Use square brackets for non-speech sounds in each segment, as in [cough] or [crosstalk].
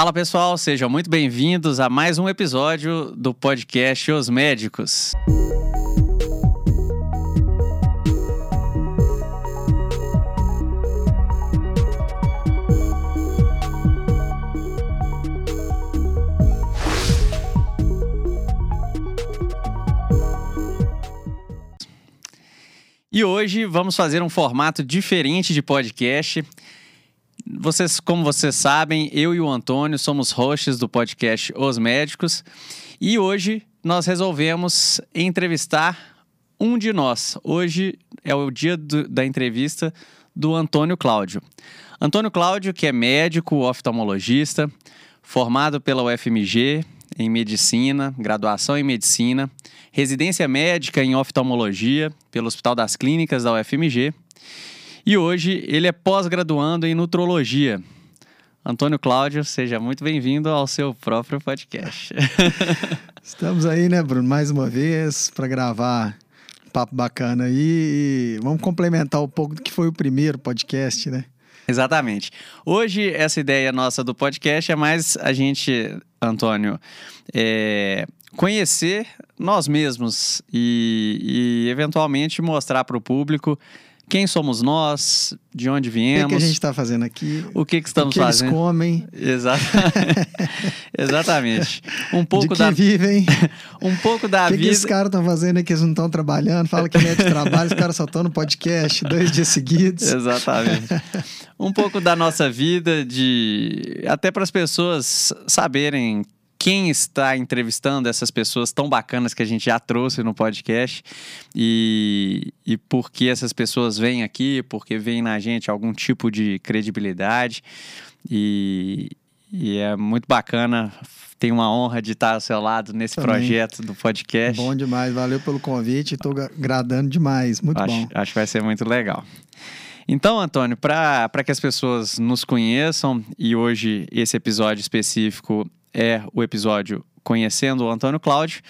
Fala pessoal, sejam muito bem-vindos a mais um episódio do podcast Os Médicos. E hoje vamos fazer um formato diferente de podcast. Vocês, como vocês sabem, eu e o Antônio somos hosts do podcast Os Médicos e hoje nós resolvemos entrevistar um de nós. Hoje é o dia do, da entrevista do Antônio Cláudio. Antônio Cláudio, que é médico oftalmologista, formado pela UFMG em medicina, graduação em medicina, residência médica em oftalmologia pelo Hospital das Clínicas da UFMG e hoje ele é pós-graduando em nutrologia. Antônio Cláudio, seja muito bem-vindo ao seu próprio podcast. [laughs] Estamos aí, né, Bruno, mais uma vez para gravar um papo bacana aí e vamos complementar um pouco do que foi o primeiro podcast, né? Exatamente. Hoje, essa ideia nossa do podcast é mais a gente, Antônio, é, conhecer nós mesmos e, e eventualmente mostrar para o público quem somos nós, de onde viemos. O que, que a gente está fazendo aqui? O que, que estamos o que fazendo? Eles comem. [laughs] Exatamente. Um pouco de que da vivem. [laughs] um pouco da que vida. O que esses caras estão fazendo aqui? Eles não estão trabalhando. Fala que é de trabalho, os caras só estão no podcast dois dias seguidos. [laughs] Exatamente. Um pouco da nossa vida, de até para as pessoas saberem quem está entrevistando essas pessoas tão bacanas que a gente já trouxe no podcast e, e por que essas pessoas vêm aqui, porque vêm na gente algum tipo de credibilidade e, e é muito bacana. Tenho uma honra de estar ao seu lado nesse Também. projeto do podcast. Bom demais, valeu pelo convite, estou agradando demais, muito acho, bom. Acho que vai ser muito legal. Então, Antônio, para que as pessoas nos conheçam, e hoje esse episódio específico é o episódio Conhecendo o Antônio Cláudio,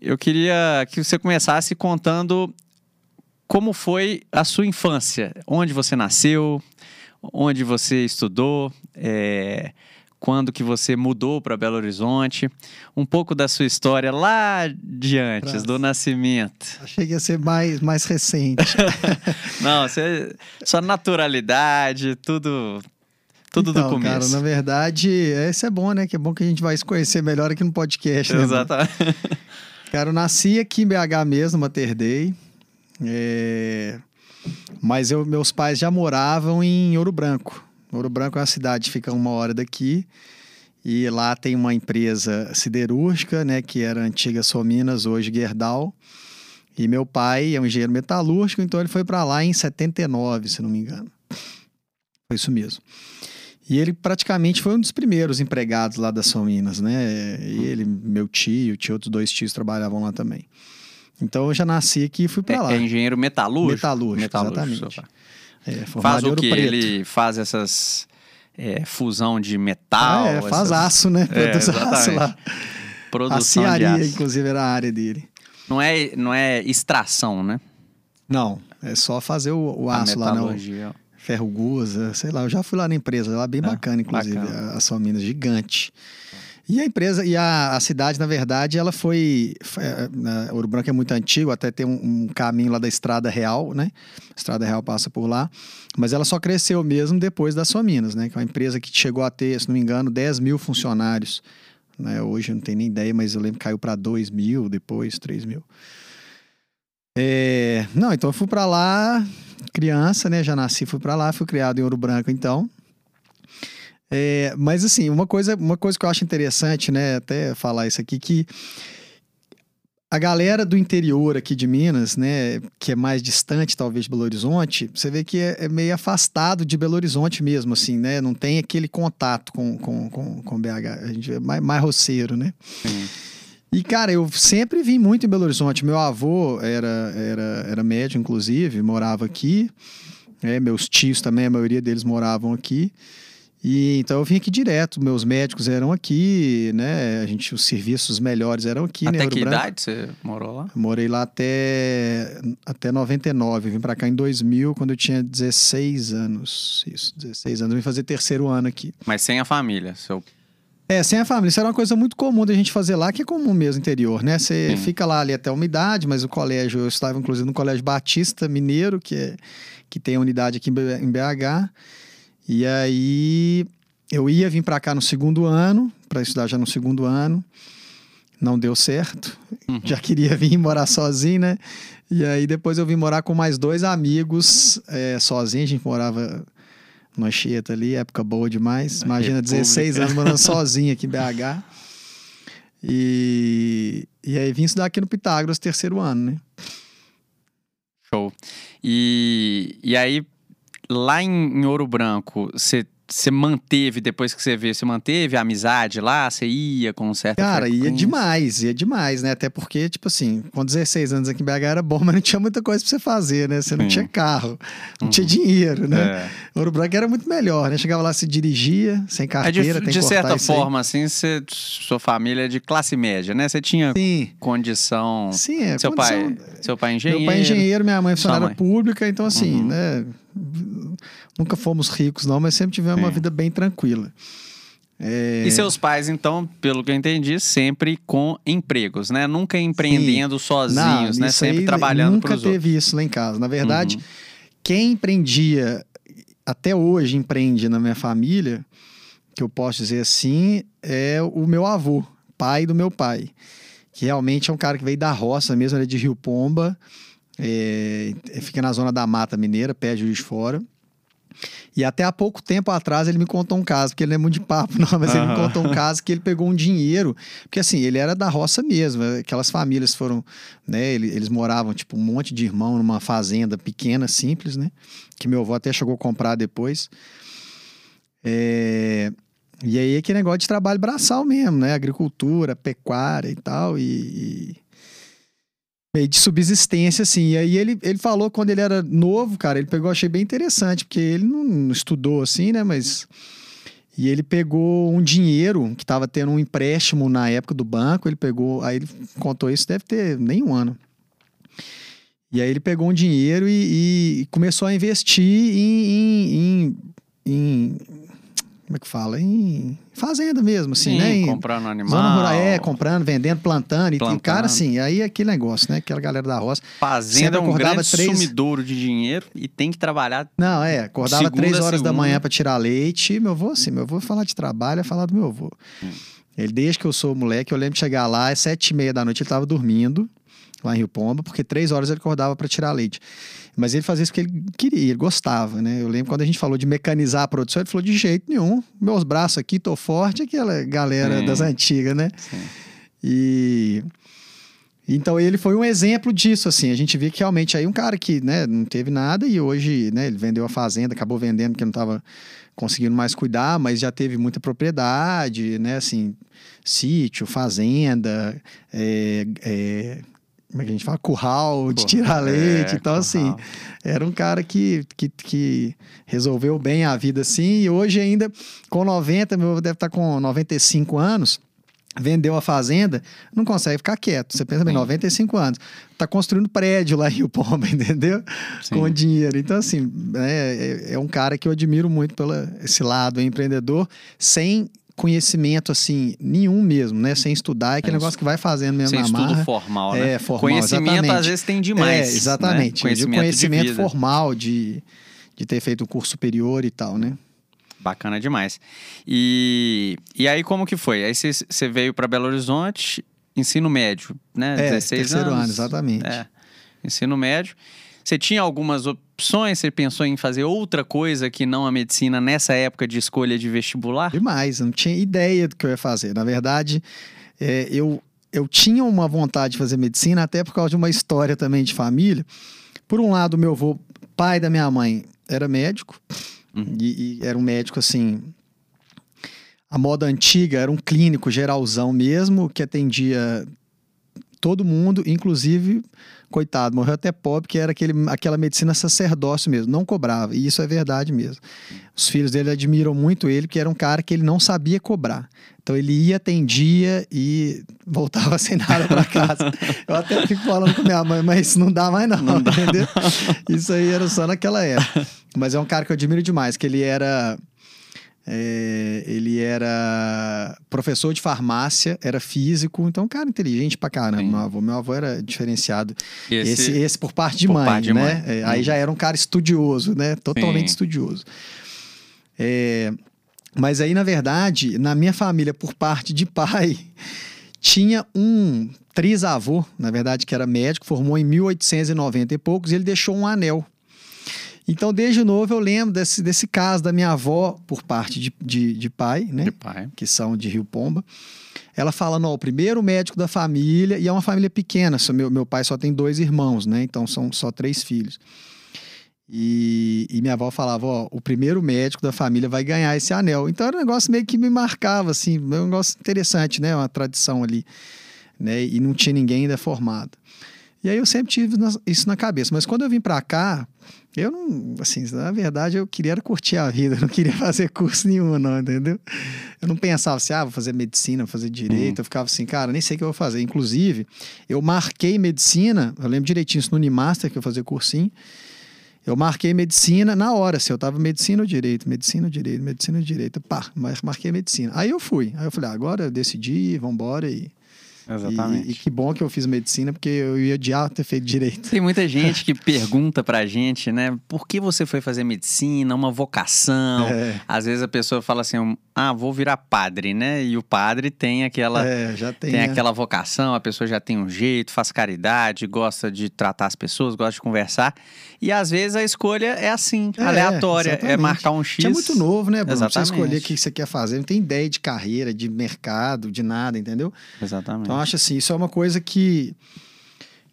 eu queria que você começasse contando como foi a sua infância, onde você nasceu, onde você estudou, é, quando que você mudou para Belo Horizonte, um pouco da sua história lá de antes, Praça. do nascimento. Achei que ia ser mais, mais recente. [laughs] Não, você, sua naturalidade, tudo tudo então, do começo. Cara, na verdade, esse é bom, né? Que é bom que a gente vai se conhecer melhor aqui no podcast, né? Exatamente. [laughs] Cara, eu nasci aqui em BH mesmo, Mater Dei. É... Mas eu, meus pais já moravam em Ouro Branco. Ouro Branco é uma cidade que fica uma hora daqui. E lá tem uma empresa siderúrgica, né? Que era a antiga Sominas, hoje Gerdau. E meu pai é um engenheiro metalúrgico, então ele foi para lá em 79, se não me engano. Foi isso mesmo. E ele praticamente foi um dos primeiros empregados lá da São Minas, né? E ele, meu tio, tinha outros dois tios trabalhavam lá também. Então eu já nasci aqui e fui para é, lá. É engenheiro metalúrgico? Metalúrgico, metalúrgico exatamente. É, faz o que? Preto. Ele faz essas é, fusão de metal? Ah, é, faz essas... aço, né? [laughs] Produz é, aço lá. Produção Aciaria, de aço. inclusive, era a área dele. Não é, não é extração, né? Não, é só fazer o, o A aço lá, não. Gusa, sei lá, eu já fui lá na empresa, lá bem É, bacana, inclusive, bacana. a, a São Minas, gigante. E a empresa, e a, a cidade, na verdade, ela foi. foi a, Ouro Branco é muito antigo, até tem um, um, caminho lá da Estrada Real, né? A Estrada Real passa por lá. Mas ela só cresceu mesmo depois da São Minas, né? Que é uma empresa que chegou a ter, se não me engano, 10 mil funcionários. Né? Hoje eu não tenho nem ideia, mas eu lembro que caiu para 2 mil, depois 3 mil. É, não, então eu fui para lá, criança, né? Já nasci, fui para lá, fui criado em Ouro Branco, então. É, mas assim, uma coisa, uma coisa que eu acho interessante, né? Até falar isso aqui, que a galera do interior aqui de Minas, né? Que é mais distante, talvez, de Belo Horizonte, você vê que é, é meio afastado de Belo Horizonte mesmo, assim, né? Não tem aquele contato com, com, com, com BH. A gente é mais, mais roceiro, né? Sim. E, cara, eu sempre vim muito em Belo Horizonte. Meu avô era, era, era médico, inclusive, morava aqui. É, meus tios também, a maioria deles moravam aqui. E então eu vim aqui direto, meus médicos eram aqui, né? A gente, os serviços melhores eram aqui, Até né? que Ouro Branco. idade você morou lá? Eu morei lá até, até 99. Vim pra cá em 2000, quando eu tinha 16 anos. Isso, 16 anos. Eu vim fazer terceiro ano aqui. Mas sem a família. Seu... É, sem a família. Isso era uma coisa muito comum da gente fazer lá, que é comum mesmo no interior, né? Você Sim. fica lá ali até uma idade, mas o colégio, eu estava inclusive no Colégio Batista Mineiro, que, é, que tem a unidade aqui em BH. E aí eu ia vir pra cá no segundo ano, para estudar já no segundo ano. Não deu certo. Uhum. Já queria vir [laughs] morar sozinho, né? E aí depois eu vim morar com mais dois amigos é, sozinho. A gente morava Anchieta ali, época boa demais. Imagina, República. 16 anos morando sozinho aqui em BH. E, e aí vim estudar aqui no Pitágoras, terceiro ano, né? Show. E, e aí, lá em, em Ouro Branco, você você manteve, depois que você veio, você manteve a amizade lá? Você ia com certa Cara, ia frequência? demais, ia demais, né? Até porque, tipo assim, com 16 anos aqui em BH era bom, [laughs] mas não tinha muita coisa pra você fazer, né? Você não Sim. tinha carro, não tinha dinheiro, né? É. Ouro Branco era muito melhor, né? Chegava lá, se dirigia, sem É de, carteira, tem de certa isso aí. forma, assim, você, sua família é de classe média, né? Você tinha Sim, condição. sim, é seu condição- pai, seu pai é engenheiro. Meu pai é engenheiro, minha mãe é funcionária mãe. pública, então assim, Uhum. né? Nunca fomos ricos, não, mas sempre tivemos uma Sim. vida bem tranquila. É, E seus pais, então, pelo que eu entendi, sempre com empregos, né? Nunca empreendendo sozinhos, né? isso Sempre aí trabalhando Nunca outros. teve isso lá em casa. Na verdade, Uhum. quem empreendia, até hoje empreende na minha família, que eu posso dizer assim, é o meu avô, pai do meu pai. Que realmente é um cara que veio da roça mesmo, ele é de Rio Pomba, é, fica na zona da Mata Mineira, pé de Juiz de Fora. E até há pouco tempo atrás ele me contou um caso, porque ele não é muito de papo, [laughs] não, mas ele me contou um caso que ele pegou um dinheiro, porque assim, ele era da roça mesmo, aquelas famílias foram, né, ele- eles moravam, tipo, um monte de irmão numa fazenda pequena, simples, né, que meu avô até chegou a comprar depois. É, E aí aquele negócio de trabalho braçal mesmo, né, agricultura, pecuária e tal, e... meio de subsistência, assim. E aí ele, ele falou quando ele era novo, cara, ele pegou, achei bem interessante, porque ele não, não estudou assim, né? Mas. E ele pegou um dinheiro que estava tendo um empréstimo na época do banco, ele pegou, aí ele contou isso, deve ter nem um ano. E aí ele pegou um dinheiro e, e começou a investir em, em, em- em- Como é que fala? Em fazenda mesmo, assim, Sim, né? Em- comprando animal. Zona rural, é, comprando, vendendo, plantando. E Plantando. cara assim, aí é aquele negócio, né? Aquela galera da roça. Fazenda é um grande três- sumidouro de dinheiro e tem que trabalhar. Não, é, acordava três horas da manhã pra tirar leite. Meu avô, assim, meu avô falar de trabalho é falar do meu avô. Hum. Ele, desde que eu sou moleque, eu lembro de chegar lá, às sete e meia da noite ele tava dormindo, lá em Rio Pomba, porque três horas ele acordava pra tirar leite. Mas ele fazia isso porque ele queria, ele gostava, né? Eu lembro quando a gente falou de mecanizar a produção, ele falou de jeito nenhum. Meus braços aqui, tô forte, aquela galera Sim. das antigas, né? Sim. E então ele foi um exemplo disso, assim. A gente vê que realmente aí um cara que, né, não teve nada e hoje, né, ele vendeu a fazenda, acabou vendendo porque não estava conseguindo mais cuidar, mas já teve muita propriedade, né, assim, sítio, fazenda, é, é, como é que a gente fala? Curral de tirar leite. É, então, assim, curral. era um cara que, que, que resolveu bem a vida assim, e hoje ainda, com 90, meu deve estar com 95 anos, vendeu a fazenda, não consegue ficar quieto. Você pensa bem, Sim. 95 anos, tá construindo prédio lá em Rio Pomba, [laughs] entendeu? Sim. Com dinheiro. Então, assim, é, é, é um cara que eu admiro muito pelo esse lado empreendedor, sem conhecimento, assim, nenhum mesmo, né? Sem estudar, é aquele Sem negócio que vai fazendo mesmo Sem na estudo marra. formal, né? É, formal, Conhecimento, exatamente. às vezes, tem demais. É, exatamente. Né? Eu digo Conhecimento, conhecimento de formal de, de ter feito um curso superior e tal, né? Bacana demais. E, e aí, como que foi? Aí você- você veio para Belo Horizonte, ensino médio, né? É, 16 terceiro anos. ano, exatamente. É, ensino médio. Você tinha algumas opções? Você pensou em fazer outra coisa que não a medicina nessa época de escolha de vestibular? Demais, eu não tinha ideia do que eu ia fazer. Na verdade, é, eu, eu tinha uma vontade de fazer medicina, até por causa de uma história também de família. Por um lado, meu avô, pai da minha mãe, era médico, Uhum. e, e era um médico assim. A moda antiga era um clínico geralzão mesmo, que atendia todo mundo, inclusive, coitado, morreu até pobre, que era aquele, aquela medicina sacerdócio mesmo, não cobrava. E isso é verdade mesmo. Os filhos dele admiram muito ele, porque era um cara que ele não sabia cobrar. Então ele ia, atendia e voltava [laughs] sem nada para casa. Eu até fico falando com minha mãe, mas não dá mais não, não entendeu? Dá. Isso aí era só naquela época. Mas é um cara que eu admiro demais, que ele era é, ele era professor de farmácia, era físico, então um cara inteligente pra caramba, meu avô. Meu avô era diferenciado. Esse, esse, esse por parte de por mãe, parte de né? Mãe. É, aí já era um cara estudioso, né? Totalmente Sim. estudioso. É, mas aí, na verdade, na minha família, por parte de pai, [laughs] tinha um trisavô, na verdade, que era médico, formou em 1890 e poucos, e ele deixou um anel então, desde novo, eu lembro desse, desse caso da minha avó, por parte de, de, de pai, né? De pai. Que são de Rio Pomba. Ela fala, não, o primeiro médico da família, e é uma família pequena, meu, meu pai só tem dois irmãos, né? Então, são só três filhos. E, e, minha avó falava, ó, o primeiro médico da família vai ganhar esse anel. Então era um negócio meio que me marcava, assim, um negócio interessante, né? Uma tradição ali, né? E não tinha ninguém ainda formado. E aí eu sempre tive isso na cabeça. Mas quando eu vim para cá, eu não, assim, na verdade eu queria curtir a vida, não queria [laughs] fazer curso nenhum, não, entendeu? Eu não pensava assim, ah, vou fazer medicina, vou fazer direito. Uhum. Eu ficava assim, cara, nem sei o que eu vou fazer. Inclusive, eu marquei medicina, eu lembro direitinho isso no Unimaster, que eu fazia cursinho. Eu marquei medicina na hora, se assim, eu tava medicina ou direito, medicina ou direito, medicina ou direito, pá, marquei medicina. Aí eu fui, aí eu falei, ah, agora eu decidi, vambora e Exatamente. E, e, que bom que eu fiz medicina, porque eu ia odiar ter feito direito. Tem muita gente que [laughs] pergunta pra gente, né? Por que você foi fazer medicina? Uma vocação. É. Às vezes a pessoa fala assim, ah, vou virar padre, né? E o padre tem aquela, é, já tem, tem é. aquela vocação, a pessoa já tem um jeito, faz caridade, gosta de tratar as pessoas, gosta de conversar. E às vezes a escolha é assim, é, aleatória. É. É marcar um X. É muito novo, né, Bruno? Exatamente. Você escolher o que você quer fazer. Não tem ideia de carreira, de mercado, de nada, entendeu? Exatamente. Então, acho assim, isso é uma coisa que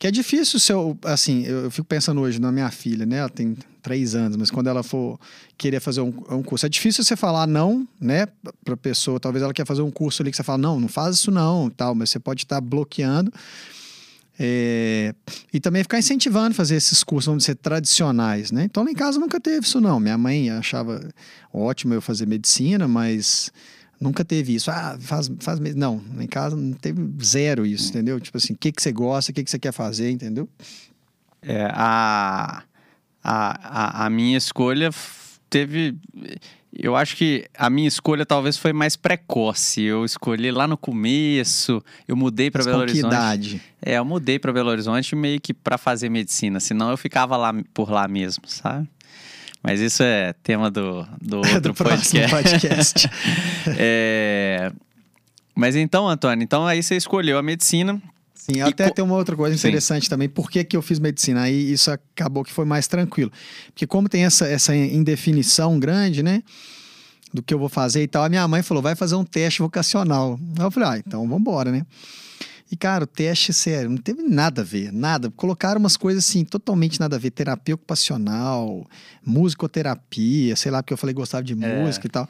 que é difícil se eu, assim, eu, eu, fico pensando hoje na minha filha, né? Ela tem três anos, mas quando ela for querer fazer um, um curso, é difícil você falar não, né, para pessoa. Talvez ela quer fazer um curso ali que você fala, não, não faz isso não, tal, mas você pode estar bloqueando. É, e também ficar incentivando fazer esses cursos, vamos dizer, tradicionais, né? Então, lá em casa nunca teve isso, não. Minha mãe achava ótimo eu fazer medicina, mas Nunca teve isso. Ah, faz, faz. Não, em casa não teve zero isso, entendeu? Tipo assim, o que, que você gosta, o que, que você quer fazer, entendeu? É, a, a, a minha escolha teve. Eu acho que a minha escolha talvez foi mais precoce. Eu escolhi lá no começo, eu mudei para Belo Horizonte. Idade? É, eu mudei para Belo Horizonte meio que para fazer medicina, senão eu ficava lá por lá mesmo, sabe? Mas isso é tema do, do [laughs] outro do podcast. podcast. [laughs] é... Mas então, Antônio, então aí você escolheu a medicina. Sim, até co... tem uma outra coisa interessante Sim. também. Por que, que eu fiz medicina? Aí isso acabou que foi mais tranquilo. Porque como tem essa, essa indefinição grande, né? Do que eu vou fazer e tal, a minha mãe falou, vai fazer um teste vocacional. Aí eu falei, ah, então vamos embora, né? E, cara, o teste, sério, não teve nada a ver, nada. Colocaram umas coisas assim, totalmente nada a ver. Terapia ocupacional, musicoterapia, sei lá, porque eu falei que gostava de é. música e tal.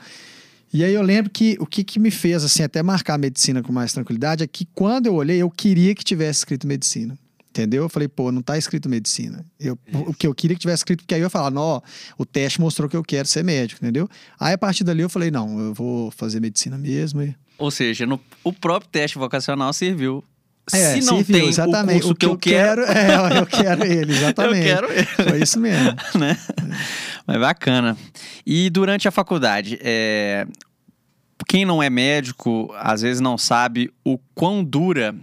E aí eu lembro que o que, que me fez, assim, até marcar a medicina com mais tranquilidade é que quando eu olhei, eu queria que tivesse escrito medicina. Entendeu? Eu falei, pô, não tá escrito medicina. Eu, o que eu queria que tivesse escrito, porque aí eu ia falar, não, o teste mostrou que eu quero ser médico, entendeu? Aí a partir dali eu falei, não, eu vou fazer medicina mesmo. E... Ou seja, no, o próprio teste vocacional serviu é, se não serviu, tem exatamente. o curso o que, que eu, eu quero, quero [laughs] é, eu quero ele, [laughs] exatamente. eu quero ele. Foi isso mesmo. [laughs] né? Mas bacana. E durante a faculdade, é... quem não é médico, às vezes não sabe o quão dura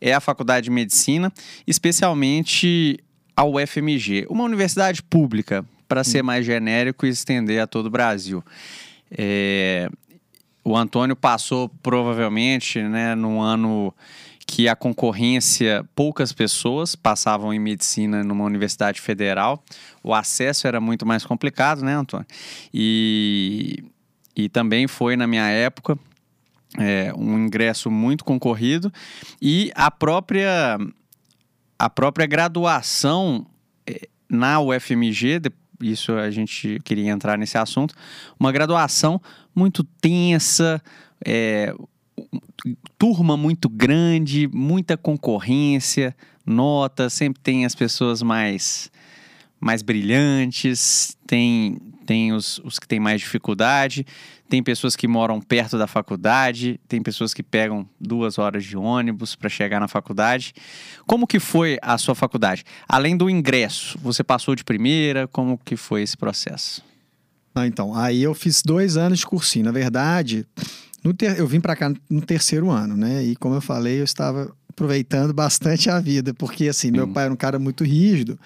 é a faculdade de medicina, especialmente a UFMG, uma universidade pública, para ser mais genérico e estender a todo o Brasil. É... O Antônio passou provavelmente, né, no ano que a concorrência, poucas pessoas passavam em medicina numa universidade federal, o acesso era muito mais complicado, né, Antônio? E, e também foi, na minha época, é, um ingresso muito concorrido e a própria, a própria graduação é, na UFMG, isso a gente queria entrar nesse assunto, uma graduação muito tensa, é, turma muito grande, muita concorrência, nota, sempre tem as pessoas mais mais brilhantes, tem, tem os, os que têm mais dificuldade, tem pessoas que moram perto da faculdade, tem pessoas que pegam duas horas de ônibus para chegar na faculdade. Como que foi a sua faculdade? Além do ingresso, você passou de primeira? Como que foi esse processo? Ah, então, aí eu fiz dois anos de cursinho. Na verdade, ter... eu vim para cá no terceiro ano, né? E como eu falei, eu estava aproveitando bastante a vida, porque assim, Sim. meu pai era um cara muito rígido.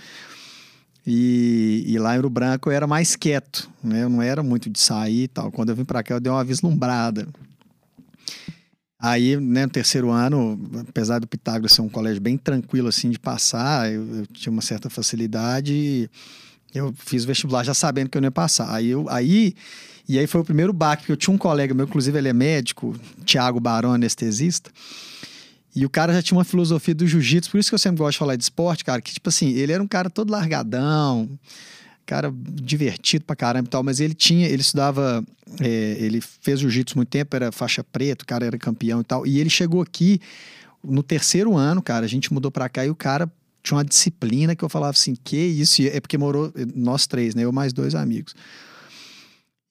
E, e, lá em Ouro Branco eu era mais quieto, né? Eu não era muito de sair e tal. Quando eu vim para cá, eu dei uma vislumbrada. Aí, né, no terceiro ano, apesar do Pitágoras ser um colégio bem tranquilo, assim, de passar, eu, eu tinha uma certa facilidade. Eu fiz o vestibular já sabendo que eu não ia passar. Aí, eu, aí, e aí foi o primeiro baque, porque eu tinha um colega meu, inclusive ele é médico, Tiago Barão, anestesista. E o cara já tinha uma filosofia do jiu-jitsu, por isso que eu sempre gosto de falar de esporte, cara, que tipo assim, ele era um cara todo largadão, cara divertido pra caramba e tal, mas ele tinha, ele estudava, é, ele fez jiu-jitsu muito tempo, era faixa preta, o cara era campeão e tal, e ele chegou aqui no terceiro ano, cara, a gente mudou pra cá e o cara tinha uma disciplina que eu falava assim, que isso? É porque morou nós três, né? Eu mais dois amigos.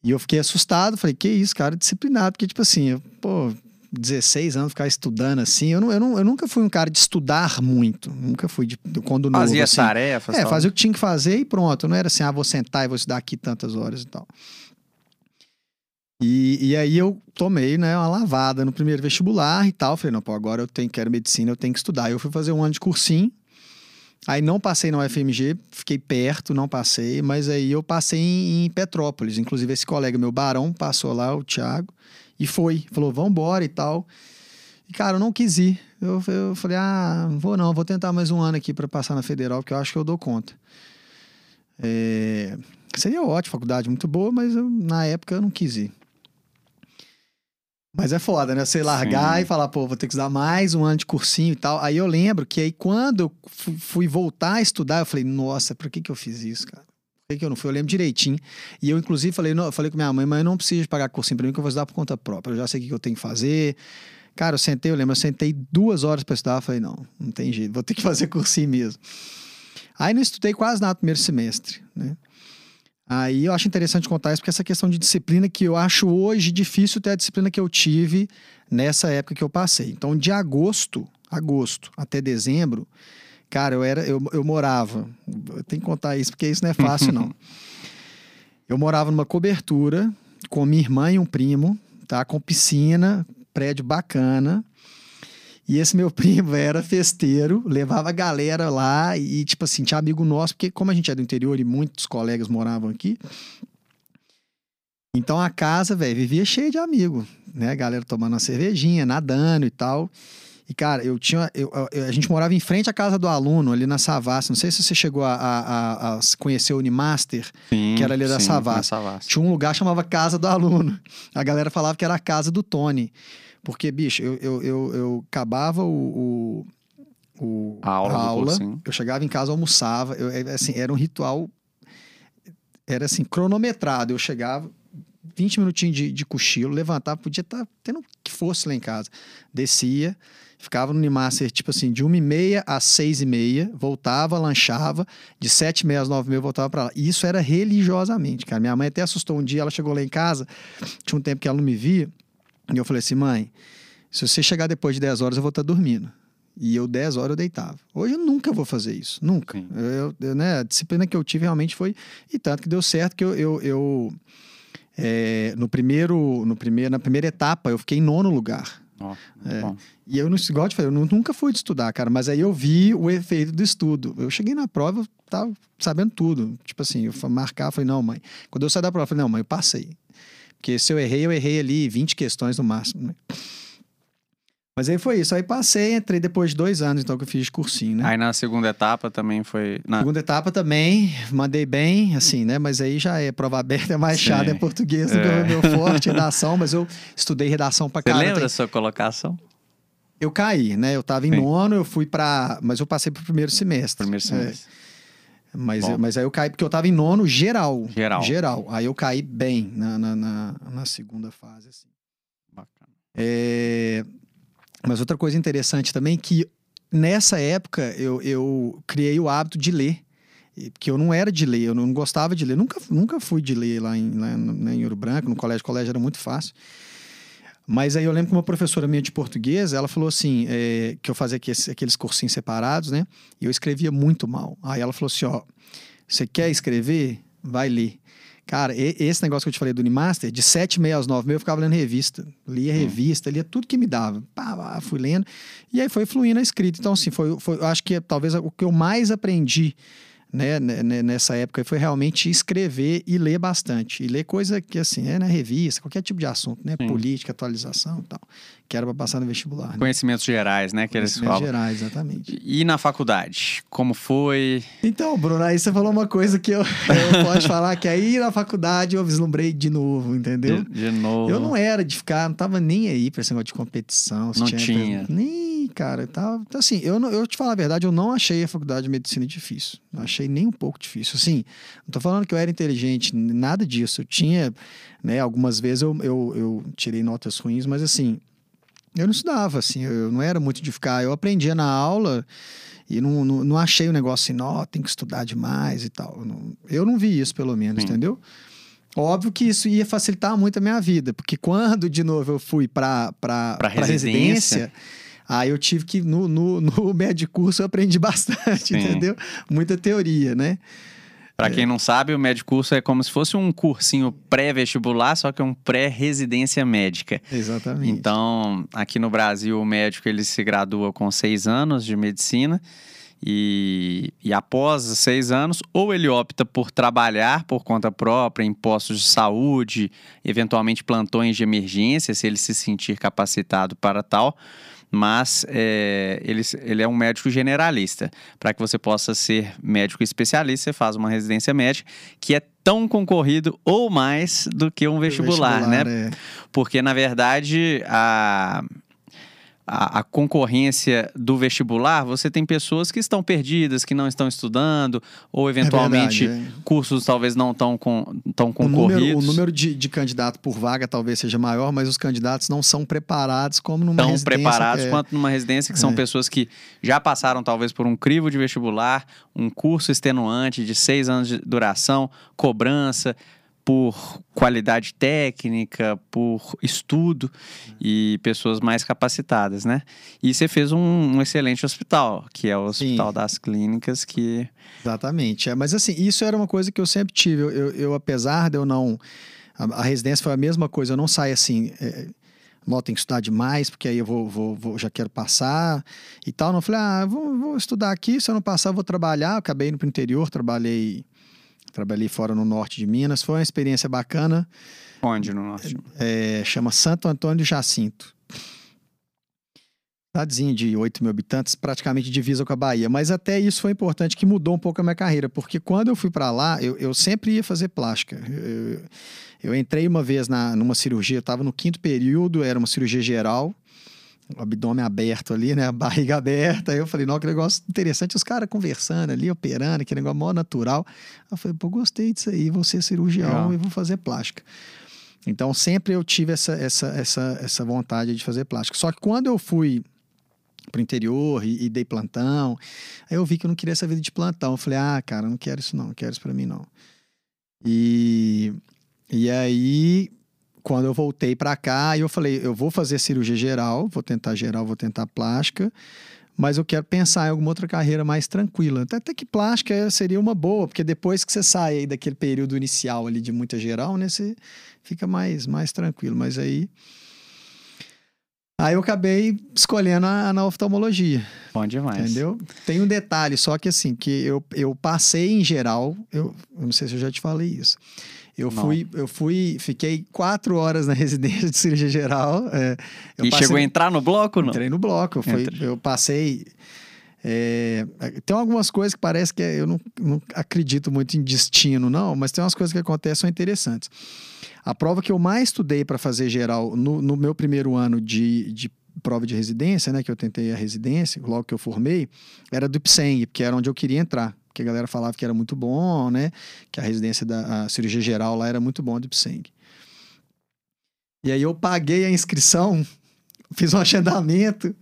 E eu fiquei assustado, falei, que isso, cara, disciplinado, porque tipo assim, eu, pô, 16 anos ficar estudando assim. Eu, não, eu, não, eu nunca fui um cara de estudar muito. Nunca fui de, quando novo. Fazia assim. tarefas. É, tal. fazia o que tinha que fazer e pronto. Não era assim, ah, vou sentar e vou estudar aqui tantas horas e tal. E, e aí eu tomei, né, uma lavada no primeiro vestibular e tal. Falei, não, pô, agora eu tenho, quero medicina, eu tenho que estudar. Eu fui fazer um ano de cursinho. Aí não passei no UFMG, fiquei perto, não passei, mas aí eu passei em, em Petrópolis. Inclusive, esse colega meu, Barão, passou lá, o Thiago. E foi. Falou, vamos embora e tal. E, cara, eu não quis ir. Eu, eu falei, ah, não vou não, vou tentar mais um ano aqui para passar na federal, porque eu acho que eu dou conta. É... Seria ótimo, faculdade muito boa, mas eu, na época eu não quis ir. Mas é foda, né? Você largar Sim. e falar, pô, vou ter que dar mais um ano de cursinho e tal. Aí eu lembro que aí quando eu fui voltar a estudar, eu falei, nossa, por que, que eu fiz isso, cara? que eu não fui, eu lembro direitinho. E eu, inclusive, falei, não, falei com minha mãe, mas eu não preciso pagar cursinho pra mim, que eu vou estudar por conta própria. Eu já sei o que eu tenho que fazer. Cara, eu sentei, eu lembro, eu sentei duas horas para estudar. Falei, não, não tem jeito, vou ter que [laughs] fazer cursinho mesmo. Aí não estudei quase nada no primeiro semestre, né? Aí eu acho interessante contar isso, porque essa questão de disciplina que eu acho hoje difícil ter a disciplina que eu tive nessa época que eu passei. Então, de agosto, agosto até dezembro, Cara, eu era, eu, eu morava. Eu tenho que contar isso porque isso não é fácil, não. [laughs] Eu morava numa cobertura com minha irmã e um primo, tá? Com piscina, prédio bacana. E esse meu [laughs] primo era festeiro, levava a galera lá e, tipo assim, tinha amigo nosso, porque como a gente é do interior e muitos colegas moravam aqui, então a casa, velho, vivia cheia de amigos, né? A galera tomando uma cervejinha, nadando e tal. E, cara, eu tinha. Eu, eu, a gente morava em frente à casa do aluno, ali na Savassi. Não sei se você chegou a, a, a conhecer o Unimaster, sim, que era ali da Savassi. Tinha um lugar que chamava Casa do Aluno. A galera falava que era a casa do Tony. Porque, bicho, eu, eu, eu, eu acabava o, o, o a aula, a aula eu chegava em casa, almoçava. Eu, é, assim, era um ritual. Era assim, cronometrado. Eu chegava, 20 minutinhos de, de cochilo, levantava, podia estar tá tendo que fosse lá em casa. Descia, ficava no Unimaster, tipo assim, de 1 e meia às 6 e meia, voltava, lanchava, de 7 e meia às 9 e meia voltava para lá. E isso era religiosamente, cara. Minha mãe até assustou um dia, ela chegou lá em casa, tinha um tempo que ela não me via, e eu falei assim, mãe, se você chegar depois de 10 horas, eu vou estar tá dormindo. E eu, 10 horas, eu deitava. Hoje eu nunca vou fazer isso. Nunca. Eu, eu, né, a disciplina que eu tive realmente foi. E tanto que deu certo que eu, eu, eu é, no primeiro, no primeiro, na primeira etapa, eu fiquei em nono lugar. Oh, é, e eu, não, igual eu te falei, eu nunca fui de estudar, cara, mas aí eu vi o efeito do estudo. Eu cheguei na prova, eu tava sabendo tudo. Tipo assim, eu marcar, falei, não, mãe. Quando eu saí da prova, eu falei, não, mãe, eu passei. Porque se eu errei, eu errei ali 20 questões no máximo, né? Mas aí foi isso. Aí passei, entrei depois de dois anos, então, que eu fiz cursinho, né? Aí na segunda etapa também foi. Na... Segunda etapa também, mandei bem, assim, né? Mas aí já é prova aberta, é mais chato, é português é. meu forte, redação, mas eu estudei redação pra caramba. Você lembra da sua colocação? Eu caí, né? Eu tava em Sim. nono, eu fui pra. Mas eu passei pro primeiro semestre. Primeiro semestre. É. Mas, eu, mas aí eu caí porque eu tava em nono geral. Geral. Geral. Aí eu caí bem na, na, na, na segunda fase, assim. Bacana. É... Mas outra coisa interessante também que nessa época eu, eu criei o hábito de ler. Porque eu não era de ler, eu não gostava de ler. Nunca, nunca fui de ler lá em, lá em Ouro Branco, no colégio. O colégio era muito fácil. Mas aí eu lembro que uma professora minha de português, ela falou assim, é, que eu fazia aqueles, aqueles cursinhos separados, né? E eu escrevia muito mal. Aí ela falou assim, ó, você quer escrever? Vai ler. Cara, esse negócio que eu te falei do Unimaster, de 7 meia às 9 meia eu ficava lendo revista. Lia hum. revista, lia tudo que me dava. Pá, pá, fui lendo. E aí foi fluindo a escrita. Então, assim, foi, foi, eu acho que é, talvez o que eu mais aprendi né, nessa época foi realmente escrever e ler bastante. E ler coisa que, assim, é na revista, qualquer tipo de assunto, né? Sim. Política, atualização e tal. Que era para passar no vestibular. Né? Conhecimentos gerais, né? Que eles Conhecimentos gerais, exatamente. E na faculdade, como foi? Então, Bruno, aí você falou uma coisa que eu, eu posso falar, que aí na faculdade eu vislumbrei de novo, entendeu? De, de novo. Eu não era de ficar, não tava nem aí pra esse negócio de competição. Não tinha. tinha. Nem cara, tá, assim, eu, eu te falar a verdade, eu não achei a faculdade de medicina difícil. Não achei nem um pouco difícil. Assim, não tô falando que eu era inteligente, nada disso. Eu tinha, né, algumas vezes eu, eu, eu tirei notas ruins, mas assim, eu não estudava, assim, eu não era muito de ficar. Eu aprendia na aula e não, não, não achei o negócio assim, ó, tem que estudar demais e tal. Eu não, eu não vi isso, pelo menos, Sim. entendeu? Óbvio que isso ia facilitar muito a minha vida, porque [laughs] quando, de novo, eu fui para residência, residência Aí eu tive que, no, no, [laughs] no médio curso, eu aprendi bastante, Sim. entendeu? Muita teoria, né? Para quem não sabe, o médio curso é como se fosse um cursinho pré-vestibular, só que é um pré-residência médica. Exatamente. Então, aqui no Brasil, o médico ele se gradua com seis anos de medicina. E, e, após seis anos, ou ele opta por trabalhar por conta própria em postos de saúde, eventualmente plantões de emergência, se ele se sentir capacitado para tal, mas é, ele, ele é um médico generalista. Para que você possa ser médico especialista, você faz uma residência médica, que é tão concorrido ou mais do que um vestibular, vestibular né? É. Porque, na verdade, a a, a, concorrência do vestibular, você tem pessoas que estão perdidas, que não estão estudando, ou eventualmente é verdade, é. cursos talvez não tão, com, tão concorridos. O número, o número de, de, candidato por vaga talvez seja maior, mas os candidatos não são preparados como numa tão residência. Tão preparados é... quanto numa residência, que são é. pessoas que já passaram talvez por um crivo de vestibular, um curso extenuante de seis anos de duração, cobrança, por qualidade técnica, por estudo e pessoas mais capacitadas, né? E você fez um, um excelente hospital, que é o Hospital Sim. das Clínicas, que... Exatamente. É, mas assim, isso era uma coisa que eu sempre tive. Eu, eu, eu apesar de eu não... A, a, residência foi a mesma coisa, eu não saio assim... É, Não, tem que estudar demais, porque aí eu vou, vou, vou, já quero passar e tal. Não falei, ah, vou, vou estudar aqui, se eu não passar, eu vou trabalhar. Eu acabei indo para o interior, trabalhei Trabalhei fora no norte de Minas. Foi uma experiência bacana. Onde no norte? É, chama Santo Antônio de Jacinto. Cidadezinha de 8 mil habitantes, praticamente divisa com a Bahia. Mas até isso foi importante, que mudou um pouco a minha carreira. Porque quando eu fui para lá, eu, eu, sempre ia fazer plástica. Eu, eu entrei uma vez na, numa cirurgia, eu estava no quinto período, era uma cirurgia geral o abdômen aberto ali, né? A barriga [laughs] aberta. Aí eu falei, não, que negócio interessante. Os caras conversando ali, operando, que negócio mó natural. Eu falei, pô, gostei disso aí, vou ser cirurgião e vou fazer plástica. Então, sempre eu tive essa, essa, essa, essa vontade de fazer plástica. Só que quando eu fui pro interior e, e, dei plantão, aí eu vi que eu não queria essa vida de plantão. Eu falei, ah, cara, não quero isso não, não quero isso pra mim não. E, e aí quando eu voltei para cá, eu falei, eu vou fazer cirurgia geral, vou tentar geral, vou tentar plástica, mas eu quero pensar em alguma outra carreira mais tranquila. Até, até que plástica seria uma boa, porque depois que você sai daquele período inicial ali de muita geral, né, você fica mais, mais tranquilo. Mas aí Aí eu acabei escolhendo a, a oftalmologia. Bom demais. Entendeu? Tem um detalhe, só que assim, que eu, eu passei em geral, eu, eu não sei se eu já te falei isso. Eu Não. fui, eu fui, fiquei quatro horas na [laughs] residência de cirurgia geral. É, e passei, chegou a entrar no bloco, não? Entrei no bloco. Eu, fui, eu passei. É, tem algumas coisas que parece que é, eu não, não, acredito muito em destino, não, mas tem umas coisas que acontecem são interessantes. A prova que eu mais estudei para fazer geral no, no, meu primeiro ano de, de prova de residência, né, que eu tentei a residência, logo que eu formei, era do IPSENG, porque era onde eu queria entrar que a galera falava que era muito bom, né? Que a residência da cirurgia geral lá era muito bom de Ipseng. E aí eu paguei a inscrição [laughs] fiz um agendamento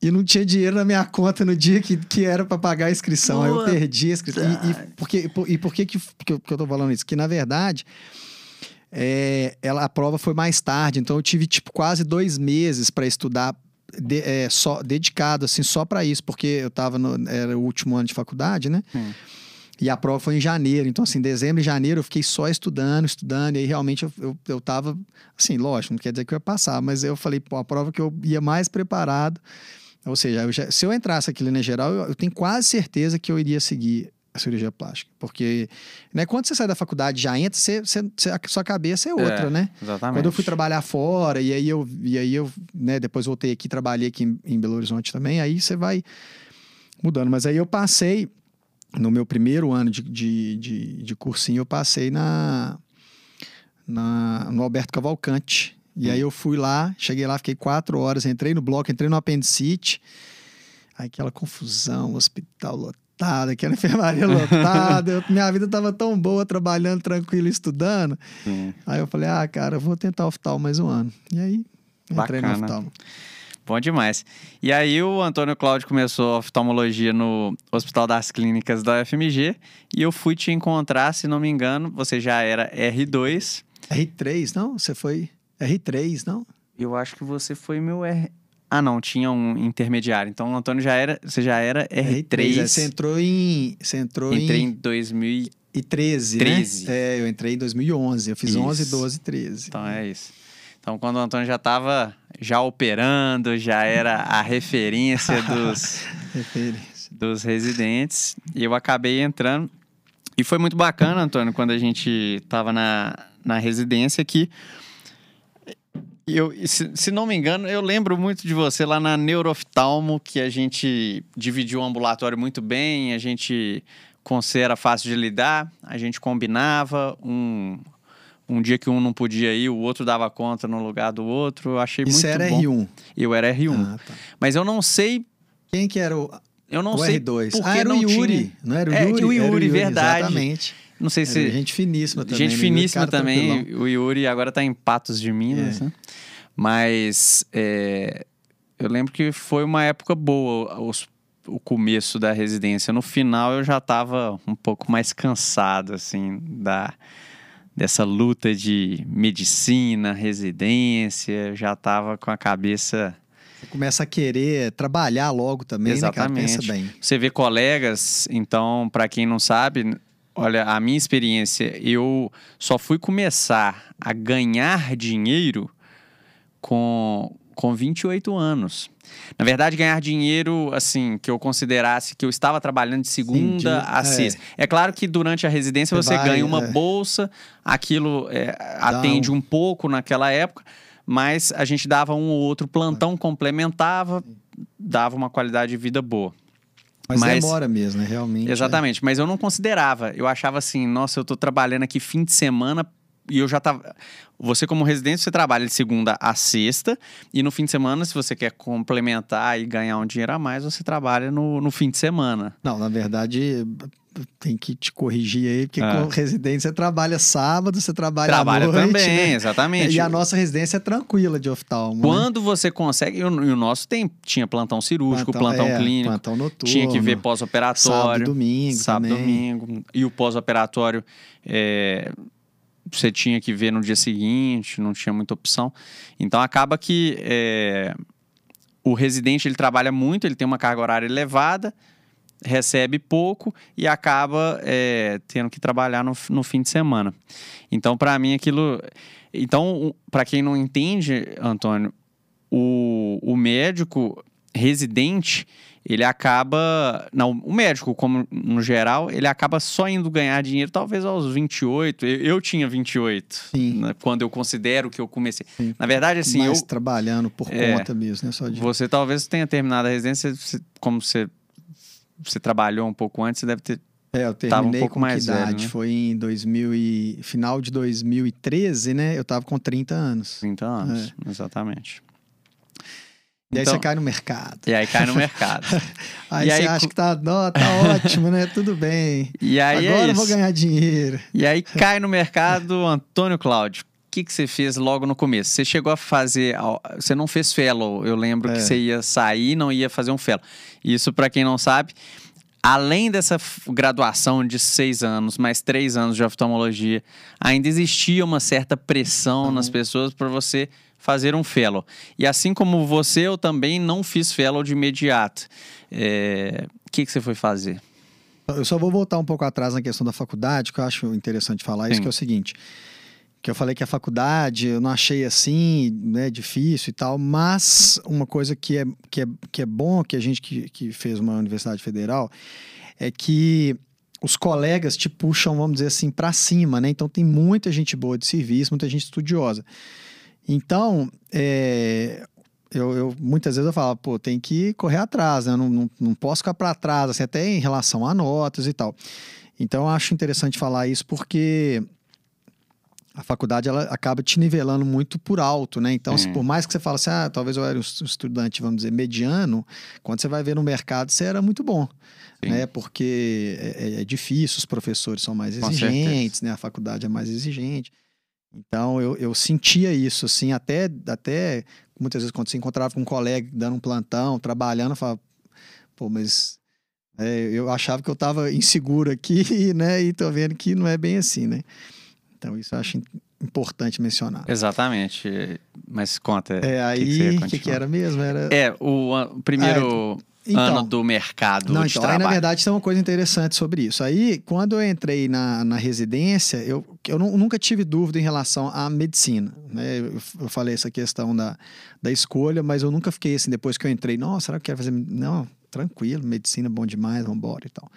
e não tinha dinheiro na minha conta no dia que, que era para pagar a inscrição. Aí eu perdi a inscrição. E, e, por que, e por que, que, que, eu, que eu tô falando isso? Que, na verdade, é, ela, a prova foi mais tarde, então eu tive, tipo, quase dois meses para estudar de, é, só, dedicado, assim, só para isso, porque eu tava no, era o último ano de faculdade, né? Hum. E a prova foi em janeiro. Então, assim, dezembro e janeiro eu fiquei só estudando, estudando. E aí, realmente, eu, eu, eu tava... Assim, lógico, não quer dizer que eu ia passar. Mas eu falei, pô, a prova que eu ia mais preparado... Ou seja, eu já, se eu entrasse aqui na geral, eu, eu, tenho quase certeza que eu iria seguir a cirurgia plástica. Porque né, quando você sai da faculdade já entra, você, você, a sua cabeça é outra, É, né? Exatamente. Quando eu fui trabalhar fora, e aí eu, e aí eu né, depois voltei aqui, trabalhei aqui em, em Belo Horizonte também, aí você vai mudando. Mas aí eu passei, no meu primeiro ano de, de, de, de cursinho, eu passei na, na, no Alberto Cavalcante. E aí eu fui lá, cheguei lá, fiquei quatro horas, entrei no bloco, entrei no apendicite. Aí aquela confusão, hospital lotado, aquela enfermaria [laughs] lotada. eu- minha vida tava tão boa, trabalhando tranquilo, estudando. Sim. Aí eu falei, ah, cara, eu vou tentar oftalmo mais um ano. E aí, entrei no Bacana. oftalmo. Bom demais. E aí o Antônio Cláudio começou a oftalmologia no Hospital das Clínicas da UFMG e eu fui te encontrar, se não me engano, você já era R2. R3, não? Você foi R3, não? Eu acho que você foi meu R. Ah, não, tinha um intermediário. Então o Antônio já era, você já era R3. É, Você entrou em... Você entrou Entrei em... em 2000. E 13, 13. né? É, eu entrei em 2011. Eu fiz Isso. 11, 12, 13. Então é isso. Então quando o Antônio já estava já operando, já era a referência [laughs] dos Referência. dos residentes e eu acabei entrando. E foi muito bacana, Antônio, quando a gente estava na, na residência aqui. Eu, se, se não me engano, eu lembro muito de você lá na Neuroftalmo, que a gente dividiu o ambulatório muito bem, a gente, com você era fácil de lidar, a gente combinava, um, um dia que um não podia ir, o outro dava conta no lugar do outro, eu achei Isso muito era bom. R1. Eu era R1. Ah, tá. Mas eu não sei, Quem que era o, eu não o sei R2? por que ah, era o Yuri. tinha. Não era o É, Yuri? o Era Yuri, verdade. Exatamente. Não sei Era se. gente finíssima também. Gente né? finíssima também. tranquilão. O Yuri agora tá em Patos de Minas, É. né? Mas é, eu lembro que foi uma época boa os- o começo da residência. No final eu já tava um pouco mais cansado, assim, da, dessa luta de medicina, residência. Eu já tava com a cabeça. Você começa a querer trabalhar logo também, né, cara? Pensa Exatamente. bem. Você vê colegas, então, para quem não sabe, olha, a minha experiência, eu só fui começar a ganhar dinheiro com, com 28 anos. Na verdade, ganhar dinheiro, assim, que eu considerasse que eu estava trabalhando de segunda de- a é. sexta. É. claro que durante a residência Você você, vai, ganha uma é. bolsa, aquilo é, atende um pouco naquela época, mas a gente dava um ou outro plantão, complementava, dava uma qualidade de vida boa. Mas, Mas- demora mesmo, né? Realmente. Exatamente, mas eu não considerava. Eu achava assim, nossa, eu tô trabalhando aqui fim de semana e eu já tava. Você, como residente, você trabalha de segunda a sexta, e no fim de semana, se você quer complementar e ganhar um dinheiro a mais, você trabalha no, no fim de semana. É. Não, na verdade, tem que te corrigir aí, porque Ah. com residência você trabalha sábado, você trabalha, trabalha noite, também, né? exatamente. E a nossa residência é tranquila de oftalmo. né? Quando você consegue, e o, nosso tem, tinha plantão cirúrgico, plantão, é, clínico, Plantão noturno. tinha que ver Sábado, pós-operatório. domingo sábado, também. domingo. E o pós-operatório, é, você tinha que ver no dia seguinte, não tinha muita opção. Então acaba que é, o residente ele trabalha muito, ele tem uma carga horária elevada, recebe pouco e acaba é, tendo que trabalhar no, no fim de semana. Então, para mim, aquilo. Então, para quem não entende, Antônio, o, o médico residente, ele acaba. Não, o médico, como no geral, ele acaba só indo ganhar dinheiro talvez aos 28. Eu, eu tinha 28, Sim. né, quando eu considero que eu comecei. Sim. Na verdade, assim, eu, mais trabalhando por É. conta mesmo, né? Só de... você talvez tenha terminado a residência, como você, você trabalhou um pouco antes, você deve ter. É, eu tava um terminei pouco com mais que velho, idade? né? Foi em 2000 e... final de 2013, né? Eu tava com 30 anos. 30 anos, exatamente. E aí Então- você cai no mercado. E aí cai no mercado. [laughs] Aí E você aí, acha que tá, ó, tá ótimo, né? Tudo bem. E aí Agora é eu vou ganhar dinheiro. E aí cai no mercado [laughs] Antônio Cláudio. O que, que você fez logo no começo? Você chegou a fazer. Você não fez fellow, eu lembro É. que você ia sair não ia fazer um fellow. Isso, para quem não sabe, além dessa graduação de seis anos, mais três anos de oftalmologia, ainda existia uma certa pressão nas pessoas para você fazer um fellow. E assim como você, eu também não fiz fellow de imediato. É, O que, que você foi fazer? Eu só vou voltar um pouco atrás na questão da faculdade, que eu acho interessante falar isso, Sim. que é o seguinte. Que eu falei que a faculdade eu não achei assim, né, difícil e tal, mas uma coisa que é, que é, que é bom, que a gente que, que fez uma universidade federal, é que os colegas te puxam, vamos dizer assim, para cima, né? Então tem muita gente boa de serviço, muita gente estudiosa. Então, é, eu, eu- muitas vezes eu falo, pô, tem que correr atrás, né? Eu Não, não, não posso ficar para trás, assim, até em relação a notas e tal. Então, eu acho interessante falar isso porque a faculdade ela acaba te nivelando muito por alto, né? Então, se Hum. por mais que você fale assim, ah, talvez eu era um estu- estudante, vamos dizer, mediano, quando você vai ver no mercado, você era muito bom, Sim. né? Porque é, é- é difícil, os professores são mais Com exigentes, né? A faculdade é mais exigente. Então, eu, eu sentia isso, assim, até, até muitas vezes quando você encontrava com um colega dando um plantão, trabalhando, eu falava, pô, mas é, eu achava que eu estava inseguro aqui, [laughs] né? E tô vendo que não é bem assim, né? Então, isso eu acho im- importante mencionar. Exatamente. Mas conta. É, que que aí, o que, que, continuar? era mesmo? Era... É, o primeiro Então, ano do mercado Não, de então, aí trabalho. na verdade tem uma coisa interessante sobre isso. Aí, quando eu entrei na, na residência, eu, eu nu- nunca tive dúvida em relação à medicina. Né? Eu, eu falei essa questão da, da escolha, mas eu nunca fiquei assim, depois que eu entrei, nossa, será que eu quero fazer. Não, tranquilo, medicina é bom demais, vamos embora e tal.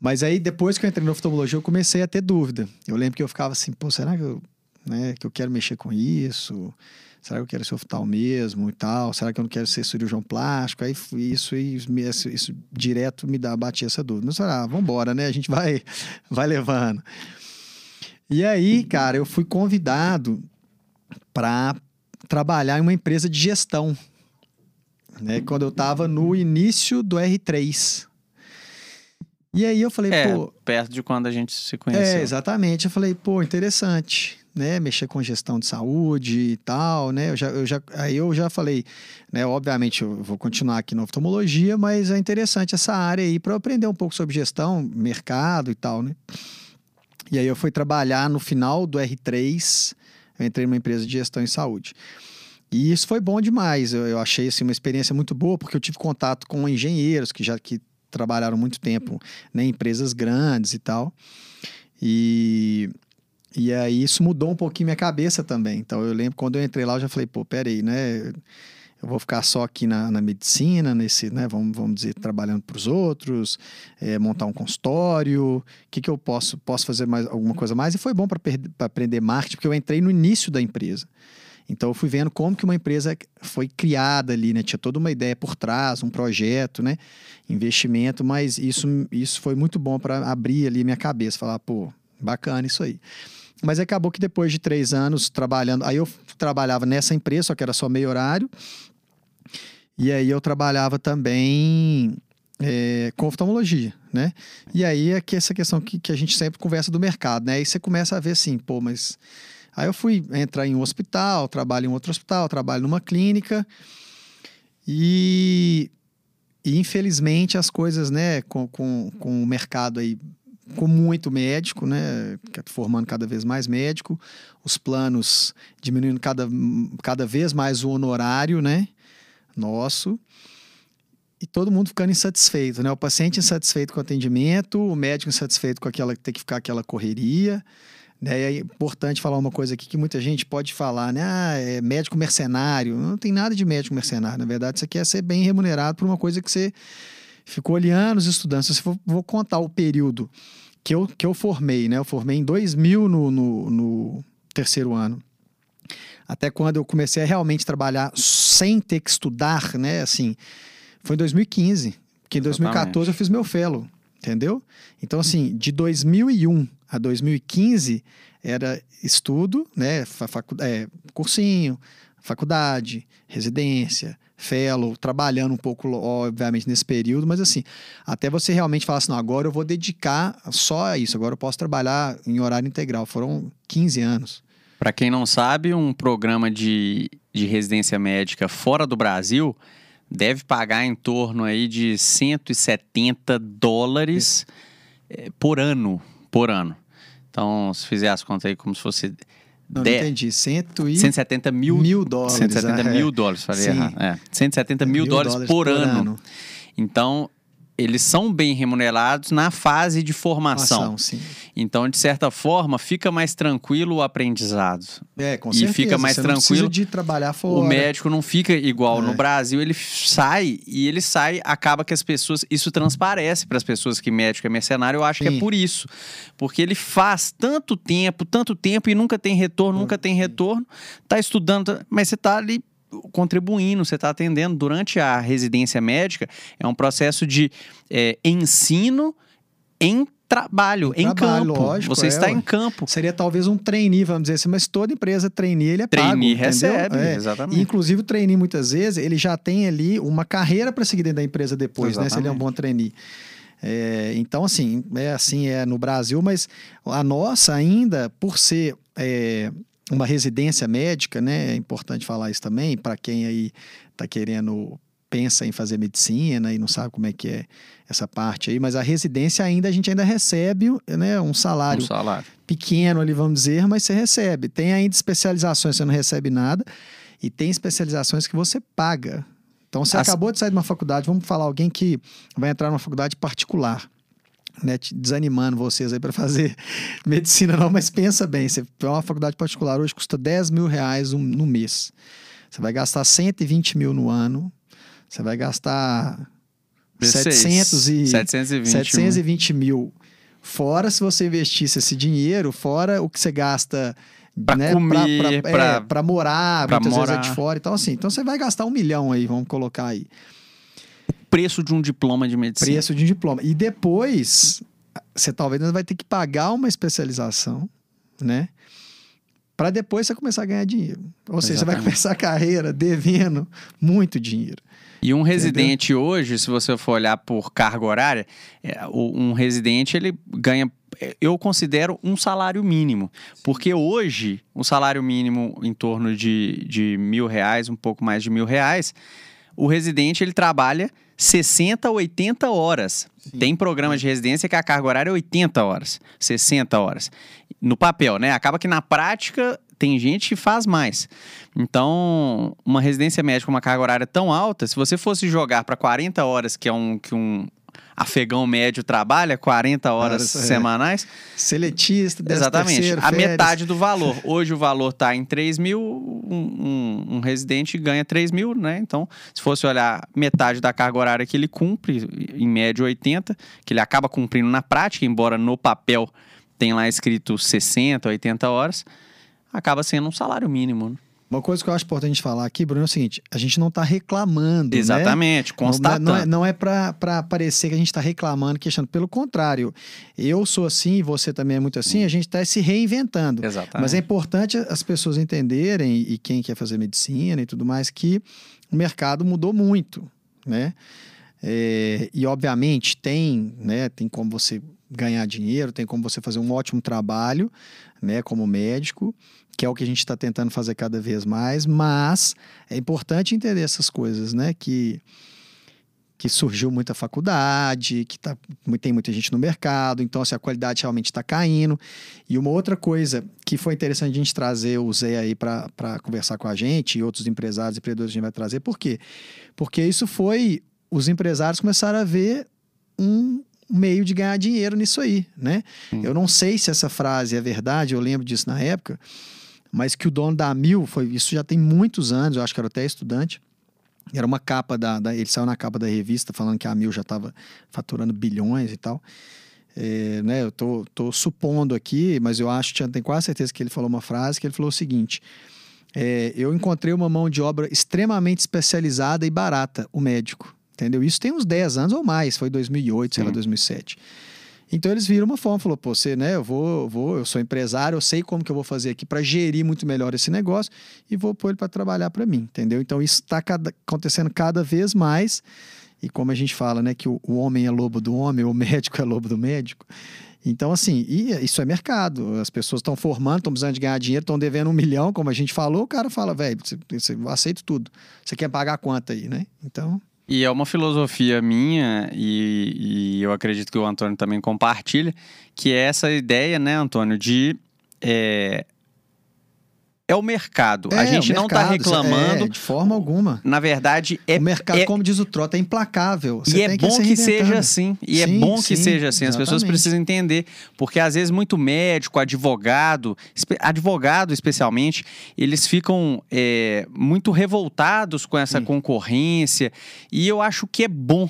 Mas aí, depois que eu entrei na oftalmologia, eu comecei a ter dúvida. Eu lembro que eu ficava assim, pô, será que eu, né, que eu quero mexer com isso? Será que eu quero ser oftal mesmo e tal? Será que eu não quero ser cirurgião plástico? Aí isso, isso, isso, direto me dá, batia essa dúvida. Mas, ah, vamos embora, né? A gente vai, [laughs] vai levando. E aí, cara, eu fui convidado para trabalhar em uma empresa de gestão. Né? Quando eu estava no início do R3. E aí eu falei, É, pô, perto de quando a gente se é, conheceu. exatamente. Eu falei, pô, interessante, né? Mexer com gestão de saúde e tal, né? Eu já, eu já, aí eu já falei, né? Obviamente eu vou continuar aqui na oftalmologia, mas é interessante essa área aí para eu aprender um pouco sobre gestão, mercado e tal, né? E aí eu fui trabalhar no final do R3, eu entrei numa empresa de gestão em saúde. E isso foi bom demais. Eu, eu achei assim, uma experiência muito boa, porque eu tive contato com engenheiros que já que trabalharam muito tempo né, em empresas grandes e tal. E, e aí isso mudou um pouquinho minha cabeça também. Então eu lembro quando eu entrei lá, eu já falei, pô, peraí, né? Eu vou ficar só aqui na, na medicina, nesse, né? Vamos, vamos dizer, trabalhando para os outros, é, montar um consultório. O que, que eu posso, posso fazer mais alguma coisa mais? E foi bom para aprender marketing, porque eu entrei no início da empresa. Então eu fui vendo como que uma empresa foi criada ali, né? Tinha toda uma ideia por trás, um projeto, né? Investimento, mas isso, isso foi muito bom para abrir ali minha cabeça, falar, pô, bacana isso aí. Mas acabou que depois de três anos trabalhando, aí eu trabalhava nessa empresa, só que era só meio horário. E aí eu trabalhava também é, com oftalmologia, né? E aí é que essa questão que, que a gente sempre conversa do mercado, né? Aí você começa a ver assim, pô, mas Aí eu fui entrar em um hospital, trabalho em outro hospital, trabalho numa clínica. E, e infelizmente as coisas, né, com, com, com o mercado aí, com muito médico, né, formando cada vez mais médico, os planos diminuindo cada, cada vez mais o honorário, né, nosso. E todo mundo ficando insatisfeito, né? O paciente insatisfeito com o atendimento, o médico insatisfeito com aquela ter que ficar aquela correria. Né? É importante falar uma coisa aqui que muita gente pode falar, né? Ah, é médico mercenário. Não tem nada de médico mercenário. Na verdade, você quer ser bem remunerado por uma coisa que você ficou ali anos estudando. Se eu for, vou contar o período que eu, que eu formei, né? Eu formei em 2000 no, no, no terceiro ano. Até quando eu comecei a realmente trabalhar sem ter que estudar, né? Assim, foi em 2015. Porque em 2014 Exatamente. eu fiz meu fellow, entendeu? Então, assim, de 2001 a 2015 era estudo, né, facu é, cursinho, faculdade, residência, fellow, trabalhando um pouco, obviamente, nesse período, mas assim, até você realmente falar assim, não, agora eu vou dedicar só a isso, agora eu posso trabalhar em horário integral. Foram 15 anos, Para quem não sabe, um programa de, de residência médica fora do Brasil deve pagar em torno aí de 170 dólares é, por ano, por ano. Então, se fizer as contas aí como se fosse Não, não de- entendi. Cento e... 170 mil, mil dólares. 170 é. mil dólares, falei Sim. errado. É, 170 mil, dólares, por, ano. Então, eles são bem remunerados na fase de formação. Ação. Então, de certa forma, fica mais tranquilo o aprendizado. É, com E certeza. fica mais Você tranquilo. de trabalhar fora. O médico não fica igual. É. No Brasil, ele sai e ele sai, acaba que as pessoas. Isso transparece para as pessoas que médico é mercenário. Eu acho que Sim. é por isso. Porque ele faz tanto tempo, tanto tempo e nunca tem retorno, nunca tem retorno. Tá estudando, mas você tá ali contribuindo, você está atendendo. Durante a residência médica, é um processo de é, ensino em trabalho, em, Em trabalho, campo. lógico, você é, está em campo. Seria talvez um trainee, vamos dizer assim, mas toda empresa trainee, ele é pago, Trainee entendeu? recebe, É. exatamente. E, inclusive, o trainee, muitas vezes, ele já tem ali uma carreira para seguir dentro da empresa depois, né? Se ele é um bom trainee. É, então, assim, é assim é no Brasil, mas a nossa ainda, por ser é, uma residência médica, né? É importante falar isso também, para quem aí está querendo, pensa em fazer medicina e não sabe como é que é essa parte aí, mas a residência ainda, a gente ainda recebe né, um Um salário salário. pequeno ali, vamos dizer, mas você recebe. Tem ainda especializações, você não recebe nada, e tem especializações que você paga. Então, você As- acabou de sair de uma faculdade, vamos falar, alguém que vai entrar numa faculdade particular, né, desanimando vocês aí para fazer [laughs] medicina, não, mas pensa bem, você é uma faculdade particular hoje custa 10 mil reais um- no mês. Você vai gastar 120 mil no ano, você vai gastar 700 e... 720. 720 mil. Fora se você investisse esse dinheiro, fora o que você gasta Pra né, comer, pra- é, morar, pra muitas vezes morar. é de fora. Então, assim, então você vai gastar um milhão aí, vamos colocar aí. Preço de um diploma de medicina. Preço de um diploma. E depois, você talvez ainda vai ter que pagar uma especialização, né? Para depois você começar a ganhar dinheiro. Ou seja, você vai Exatamente. começar a carreira devendo muito dinheiro. E um residente hoje, se você for olhar por carga horária, é, um residente ele ganha, eu considero um salário mínimo, porque hoje o salário mínimo em torno de, de mil reais, um pouco mais de mil reais, o residente ele trabalha 60 a 80 horas. Tem programa de residência que a carga horária é 80 horas, 60 horas. No papel, né? Acaba que na prática tem gente que faz mais. Então, uma residência médica com uma carga horária tão alta, se você fosse jogar para 40 horas, que é um que um afegão médio trabalha, 40 horas Horas, é. semanais, Seletista, décimo Exatamente. terceiro, a férias. metade do valor. [laughs] Hoje o valor está em 3 mil, um, um- um residente ganha 3 mil, né? Então, se fosse olhar metade da carga horária que ele cumpre, em média 80, que ele acaba cumprindo na prática, embora no papel tenha lá escrito 60, 80 horas, acaba sendo um salário mínimo. né? Uma coisa que eu acho importante a gente falar aqui, Bruno, é o seguinte: a gente não está reclamando. né? Exatamente, Não- constatando. Não, é, não é para parecer que a gente está reclamando, questionando. Pelo contrário, eu sou assim, você também é muito assim, a gente está se reinventando. Exatamente. Mas é importante as pessoas entenderem, e quem quer fazer medicina e tudo mais, que o mercado mudou muito, né? É, e obviamente tem, né? Tem como você ganhar dinheiro, tem como você fazer um ótimo trabalho, né? Como médico, que é o que a gente está tentando fazer cada vez mais, mas é importante entender essas coisas, né? Que que surgiu muita faculdade, que tá, tem muita gente no mercado, então assim, a qualidade realmente está caindo. E uma outra coisa que foi interessante a gente trazer o Zé aí para conversar com a gente e outros empresários e empreendedores a gente vai trazer, por quê? Porque isso foi. Os empresários começaram a ver um meio de ganhar dinheiro nisso aí, né? Hum. Eu não sei se essa frase é verdade, eu lembro disso na época, mas que o dono da Mil, foi, isso já tem muitos anos, eu acho que era até estudante, era uma capa da, da- ele saiu na capa da revista falando que a Mil já estava faturando bilhões e tal. É, né, eu tô, tô supondo aqui, mas eu acho, tinha- tenho quase certeza que ele falou uma frase que ele falou o seguinte: é, eu encontrei uma mão de obra extremamente especializada e barata, o médico. Entendeu? Isso tem uns 10 anos ou mais, foi 2008, sei lá, Sim. 2007. Então eles viram uma forma, falou, pô, você, né, eu vou, vou, eu sou empresário, eu sei como que eu vou fazer aqui para gerir muito melhor esse negócio e vou pôr ele para trabalhar para mim, entendeu? Então isso está acontecendo cada vez mais e como a gente fala, né, que o, o homem é lobo do homem, o [laughs] médico é lobo do médico. Então, assim, isso é mercado. As pessoas estão formando, estão precisando de ganhar dinheiro, estão devendo um milhão, como a gente falou. O cara fala, velho, aceito tudo. Você quer pagar quanto aí, né? Então. E é uma filosofia minha, e, e, eu acredito que o Antônio também compartilha, que é essa ideia, né, Antônio, de é, é o mercado. É, a gente não está reclamando. É, de forma alguma. Na verdade, é. O mercado, é, como diz o Trota, é implacável. Você e é bom que, que seja assim. E é sim, é bom que sim, seja assim. Exatamente. As pessoas precisam entender. Porque às vezes, muito médico, advogado, advogado especialmente, eles ficam é, muito revoltados com essa sim. concorrência. E eu acho que é bom.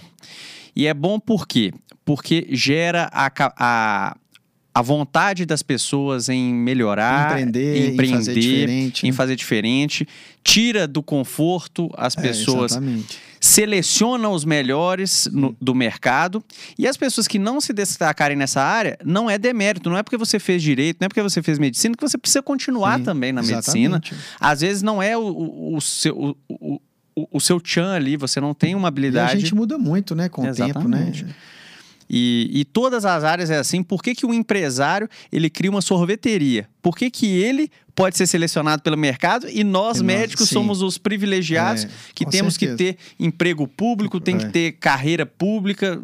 E é bom por quê? Porque gera a, a a vontade das pessoas em melhorar, empreender, empreender, em fazer diferente, em fazer diferente tira do conforto as é, pessoas, é, seleciona os melhores no, do mercado e as pessoas que não se destacarem nessa área não é demérito, não é porque você fez direito, não é porque você fez medicina que você precisa continuar Sim, também na exatamente. medicina. Às vezes não é o, o, seu o, o, o seu tchan ali, você não tem uma habilidade. E a gente muda muito, né, com exatamente. o tempo, né? E, e, todas as áreas é assim. Por que, que o empresário ele cria uma sorveteria? Por que, que ele pode ser selecionado pelo mercado e nós, e médicos, somos os privilegiados é, que temos certeza. que ter emprego público, tem é. que ter carreira pública?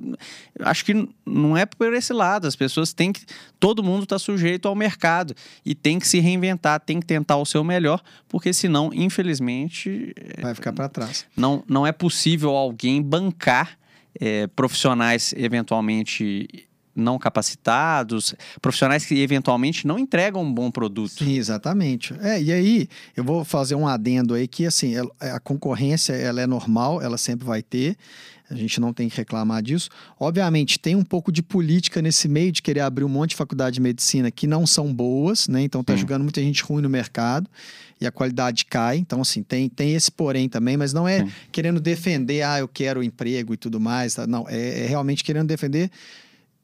Acho que não é por esse lado. As pessoas têm que. Todo mundo está sujeito ao mercado e tem que se reinventar, tem que tentar o seu melhor, porque senão, infelizmente. Vai ficar para trás. Não, não é possível alguém bancar é, profissionais eventualmente não capacitados, profissionais que eventualmente não entregam um bom produto. Sim, exatamente. É, e aí eu vou fazer um adendo aí que assim, a concorrência ela é normal, ela sempre vai ter. A gente não tem que reclamar disso. Obviamente, tem um pouco de política nesse meio de querer abrir um monte de faculdade de medicina que não são boas, né? Então tá jogando muita gente ruim no mercado e a qualidade cai. Então, assim, tem, tem esse porém também, mas não é Sim. querendo defender, ah, eu quero emprego e tudo mais. Tá? Não, é, é realmente querendo defender.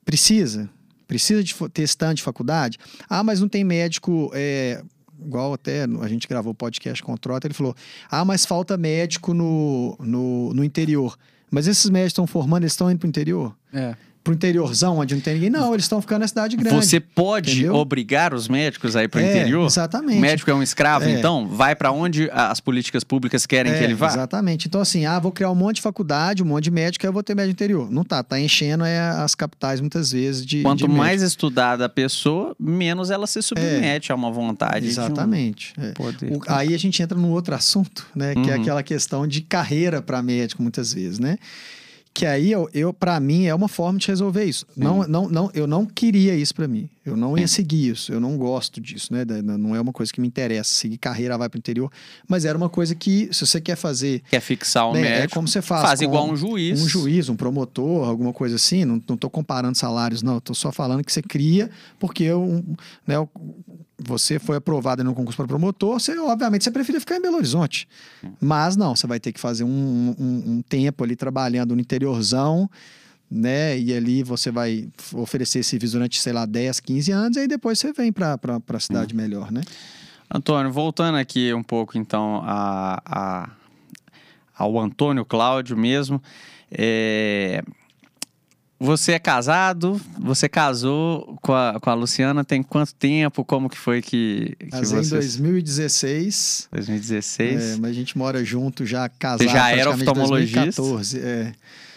Precisa. Precisa de ter stand de faculdade. Ah, mas não tem médico. É, igual até a gente gravou o podcast com o Trota, ele falou: ah, mas falta médico no, no, no interior. Mas esses médicos estão formando, eles estão indo para o interior? É pro interiorzão, onde não tem ninguém. Não, eles estão ficando na cidade grande. Você pode entendeu? obrigar os médicos a ir pro é, interior? Exatamente. O médico é um escravo, é. então? Vai para onde as políticas públicas querem é, que ele vá? Exatamente. Então, assim, ah, vou criar um monte de faculdade, um monte de médico, aí eu vou ter médico interior. Não tá, tá enchendo é, as capitais muitas vezes de. Quanto de mais estudada a pessoa, menos ela se submete a uma vontade. Exatamente. Um poder. O, aí a gente entra num outro assunto, né? Que é uhum. aquela questão de carreira para médico, muitas vezes, né? Que aí, eu, eu para mim, é uma forma de resolver isso. Não, não, não, eu não queria isso para mim. Eu não ia seguir isso. Eu não gosto disso, né? Não é uma coisa que me interessa. Seguir carreira, vai para o interior. Mas era uma coisa que, se você quer fazer. Quer fixar o né, médico. É como você faz. Faz igual um juiz. Um juiz, um promotor, alguma coisa assim. Não, não tô comparando salários, não. Estou só falando que você cria, porque um, né, você foi aprovado no concurso para promotor, você, obviamente, você prefere ficar em Belo Horizonte. Mas não, você vai ter que fazer um, um, um tempo ali trabalhando no interiorzão, né? E ali você vai oferecer serviço durante, sei lá, 10, 15 anos, e aí depois você vem para a cidade hum. melhor, né? Antônio, voltando aqui um pouco, então, a, a ao Antônio Cláudio mesmo. É, você é casado, você casou com a, com a Luciana tem quanto tempo? Como que foi que, que Casei vocês... em 2016. 2016. É, mas a gente mora junto já casado. Você já era oftalmologista? 2014, é.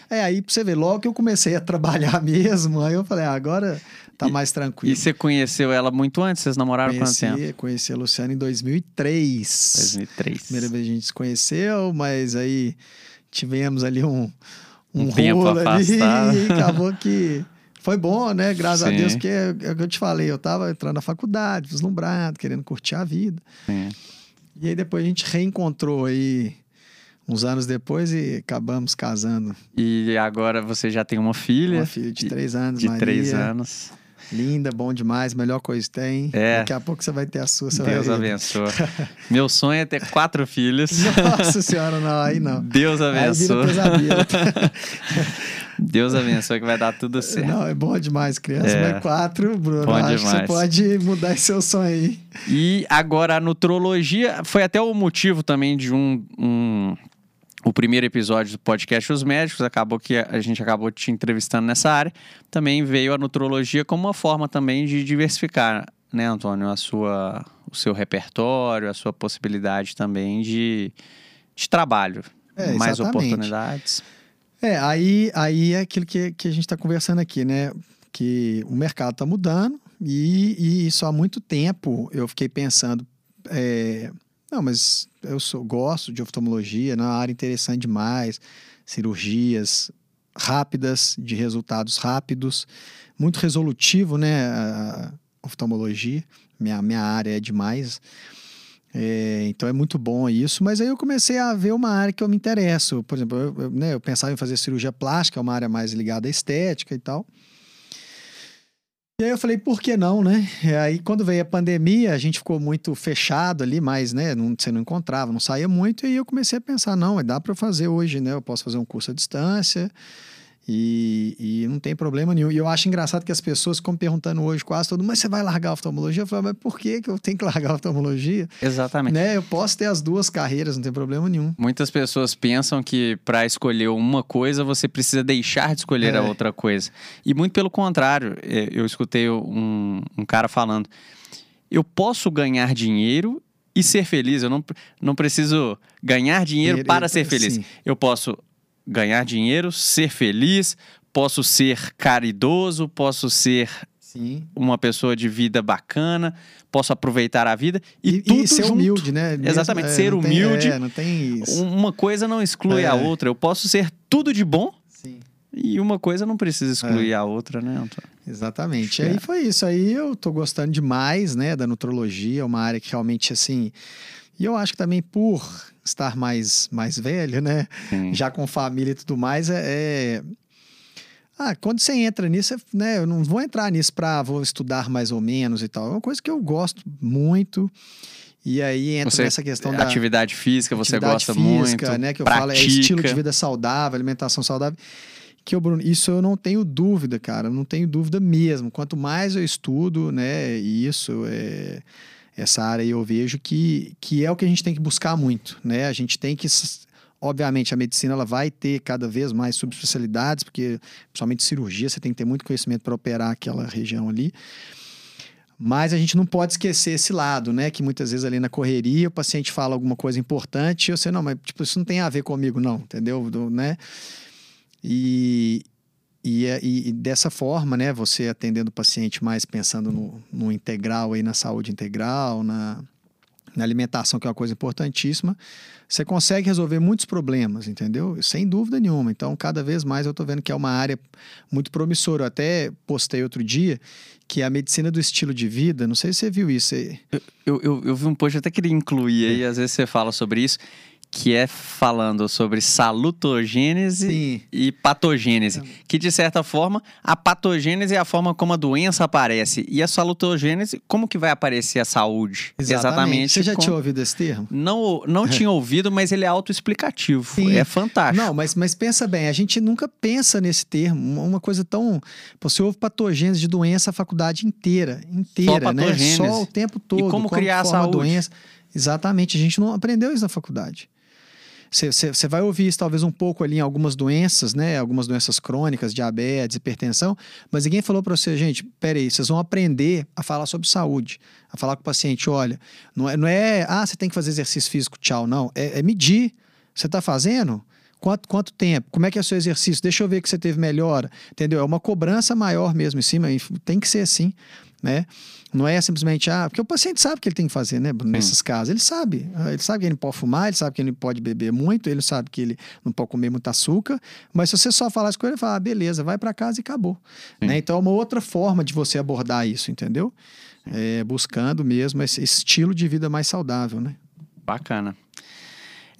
É, aí pra você ver, logo que eu comecei a [laughs] trabalhar mesmo, aí eu falei, ah, agora tá e, mais tranquilo. E você conheceu ela muito antes? Vocês namoraram conheci, quanto tempo? Conheci a Luciana em 2003. 2003. Primeira vez a gente se conheceu, mas aí tivemos ali um um, um tempo afastado. e [laughs] acabou [laughs] que foi bom, né? Graças Sim. a Deus, que é, é, o que eu te falei, eu tava entrando na faculdade, vislumbrado, querendo curtir a vida. Sim. E aí depois a gente reencontrou aí uns anos depois e acabamos casando. E agora você já tem uma filha? Uma filha de três anos, De Maria. três anos. Linda, bom demais, melhor coisa que tem. É. Daqui a pouco você vai ter a sua. Deus abençoe. [laughs] Meu sonho é ter quatro filhos. Nossa senhora, não, aí não. Deus abençoe. [laughs] Deus abençoe que vai dar tudo certo. Não, é bom demais, criança. É. Mas quatro, Bruno, bom acho demais. que você pode mudar esse seu sonho aí. E agora a nutrologia foi até o motivo também de um, um o primeiro episódio do podcast Os Médicos, acabou que a gente acabou te entrevistando nessa área, também veio a nutrologia como uma forma também de diversificar, né, Antônio, a sua, o seu repertório, a sua possibilidade também de, de trabalho, É, mais oportunidades. É, aí, aí é aquilo que, que a gente está conversando aqui, né? Que o mercado está mudando e, e isso há muito tempo eu fiquei pensando, é, não, mas eu sou, gosto de oftalmologia, é uma área interessante demais, cirurgias rápidas, de resultados rápidos, muito resolutivo, né? A oftalmologia, minha, minha área é demais. É, então é muito bom isso, mas aí eu comecei a ver uma área que eu me interesso. Por exemplo, eu, eu, né, eu pensava em fazer cirurgia plástica, é uma área mais ligada à estética e tal. E aí eu falei, por que não, né? E aí quando veio a pandemia, a gente ficou muito fechado ali, mas né, não, você não encontrava, não saía muito, e eu comecei a pensar, não, dá para fazer hoje, né? Eu posso fazer um curso à distância. E, e, não tem problema nenhum. E eu acho engraçado que as pessoas ficam perguntando hoje quase todo mundo, mas você vai largar a oftalmologia? Eu falo, mas por que, que eu tenho que largar a oftalmologia? Exatamente. Né? Eu posso ter as duas carreiras, não tem problema nenhum. Muitas pessoas pensam que para escolher uma coisa você precisa deixar de escolher É. a outra coisa. E muito pelo contrário, é, eu escutei um, um cara falando: eu posso ganhar dinheiro e ser feliz. Eu não, não preciso ganhar dinheiro Dinheiro- para ser feliz. sim. Eu posso ganhar dinheiro, ser feliz, posso ser caridoso, posso ser Sim. uma pessoa de vida bacana, posso aproveitar a vida e, E, tudo e ser junto. humilde, né? Exatamente, é, ser não tem- humilde. é, não tem isso. Uma coisa não exclui É. a outra. Eu posso ser tudo de bom Sim. e uma coisa não precisa excluir a outra, né, Antônio? Exatamente. Que Aí é. foi isso. Aí eu tô gostando demais, né, da nutrologia, é uma área que realmente, assim... E eu acho que também por estar mais, mais velho, né, Sim. já com família e tudo mais, é... é- Ah, quando você entra nisso, é- né, eu não vou entrar nisso para vou estudar mais ou menos e tal. É uma coisa que eu gosto muito. E aí entra Você- nessa questão da Atividade física, você atividade gosta física, muito. né? Que eu pratica. falo é estilo de vida saudável, alimentação saudável. Que eu, Bruno, isso eu não tenho dúvida, cara. Eu não tenho dúvida mesmo. Quanto mais eu estudo, né? Isso, é, essa área eu vejo que, que é o que a gente tem que buscar muito, né? A gente tem que Obviamente, a medicina ela vai ter cada vez mais subespecialidades, porque principalmente cirurgia, você tem que ter muito conhecimento para operar aquela região ali. Mas a gente não pode esquecer esse lado, né? Que muitas vezes ali na correria o paciente fala alguma coisa importante e você, não, mas tipo, isso não tem a ver comigo, não, entendeu? Do- né? E, e, é- e- e dessa forma, né? Você atendendo o paciente mais pensando no, no integral aí, na saúde integral, na, na alimentação, que é uma coisa importantíssima, você consegue resolver muitos problemas, entendeu? Sem dúvida nenhuma. Então, cada vez mais eu estou vendo que é uma área muito promissora. Eu até postei outro dia que a medicina do estilo de vida, não sei se você viu isso. você- Eu, eu, eu vi um post, até queria incluir aí, às vezes você fala sobre isso, que é falando sobre salutogênese Sim. e patogênese. Que, de certa forma, a patogênese é a forma como a doença aparece. E a salutogênese, como que vai aparecer a saúde? Você já com- tinha ouvido esse termo? Não, não [laughs] tinha ouvido, mas ele é autoexplicativo. É fantástico. Não, mas, mas pensa bem, a gente nunca pensa nesse termo, uma- coisa tão. Você ouve patogênese de doença a faculdade inteira, inteira, né? patogênese. Só o tempo todo. como criar a saúde. doença. Exatamente, a gente não aprendeu isso na faculdade. Você- vai ouvir isso talvez um pouco ali em algumas doenças, né? Algumas doenças crônicas, diabetes, hipertensão, mas ninguém falou para você, gente, peraí, vocês vão aprender a falar sobre saúde, a falar com o paciente, olha, não é, não é ah, você tem que fazer exercício físico, tchau, não. É, é medir. Você está fazendo? Quanto, quanto tempo? Como é que é o seu exercício? Deixa eu ver que você teve melhora. Entendeu? É uma cobrança maior mesmo em cima. Tem que ser assim, né? Não é simplesmente, ah, porque o paciente sabe o que ele tem que fazer, né? Nesses casos. Ele sabe. Ah, Ele sabe que ele não pode fumar, ele sabe que ele não pode beber muito, ele sabe que ele não pode comer muito açúcar. Mas se você só falar isso com ele, ele fala, ah, beleza, vai para casa e acabou. Né? Então é uma outra forma de você abordar isso, entendeu? É, buscando mesmo esse estilo de vida mais saudável, né? Bacana.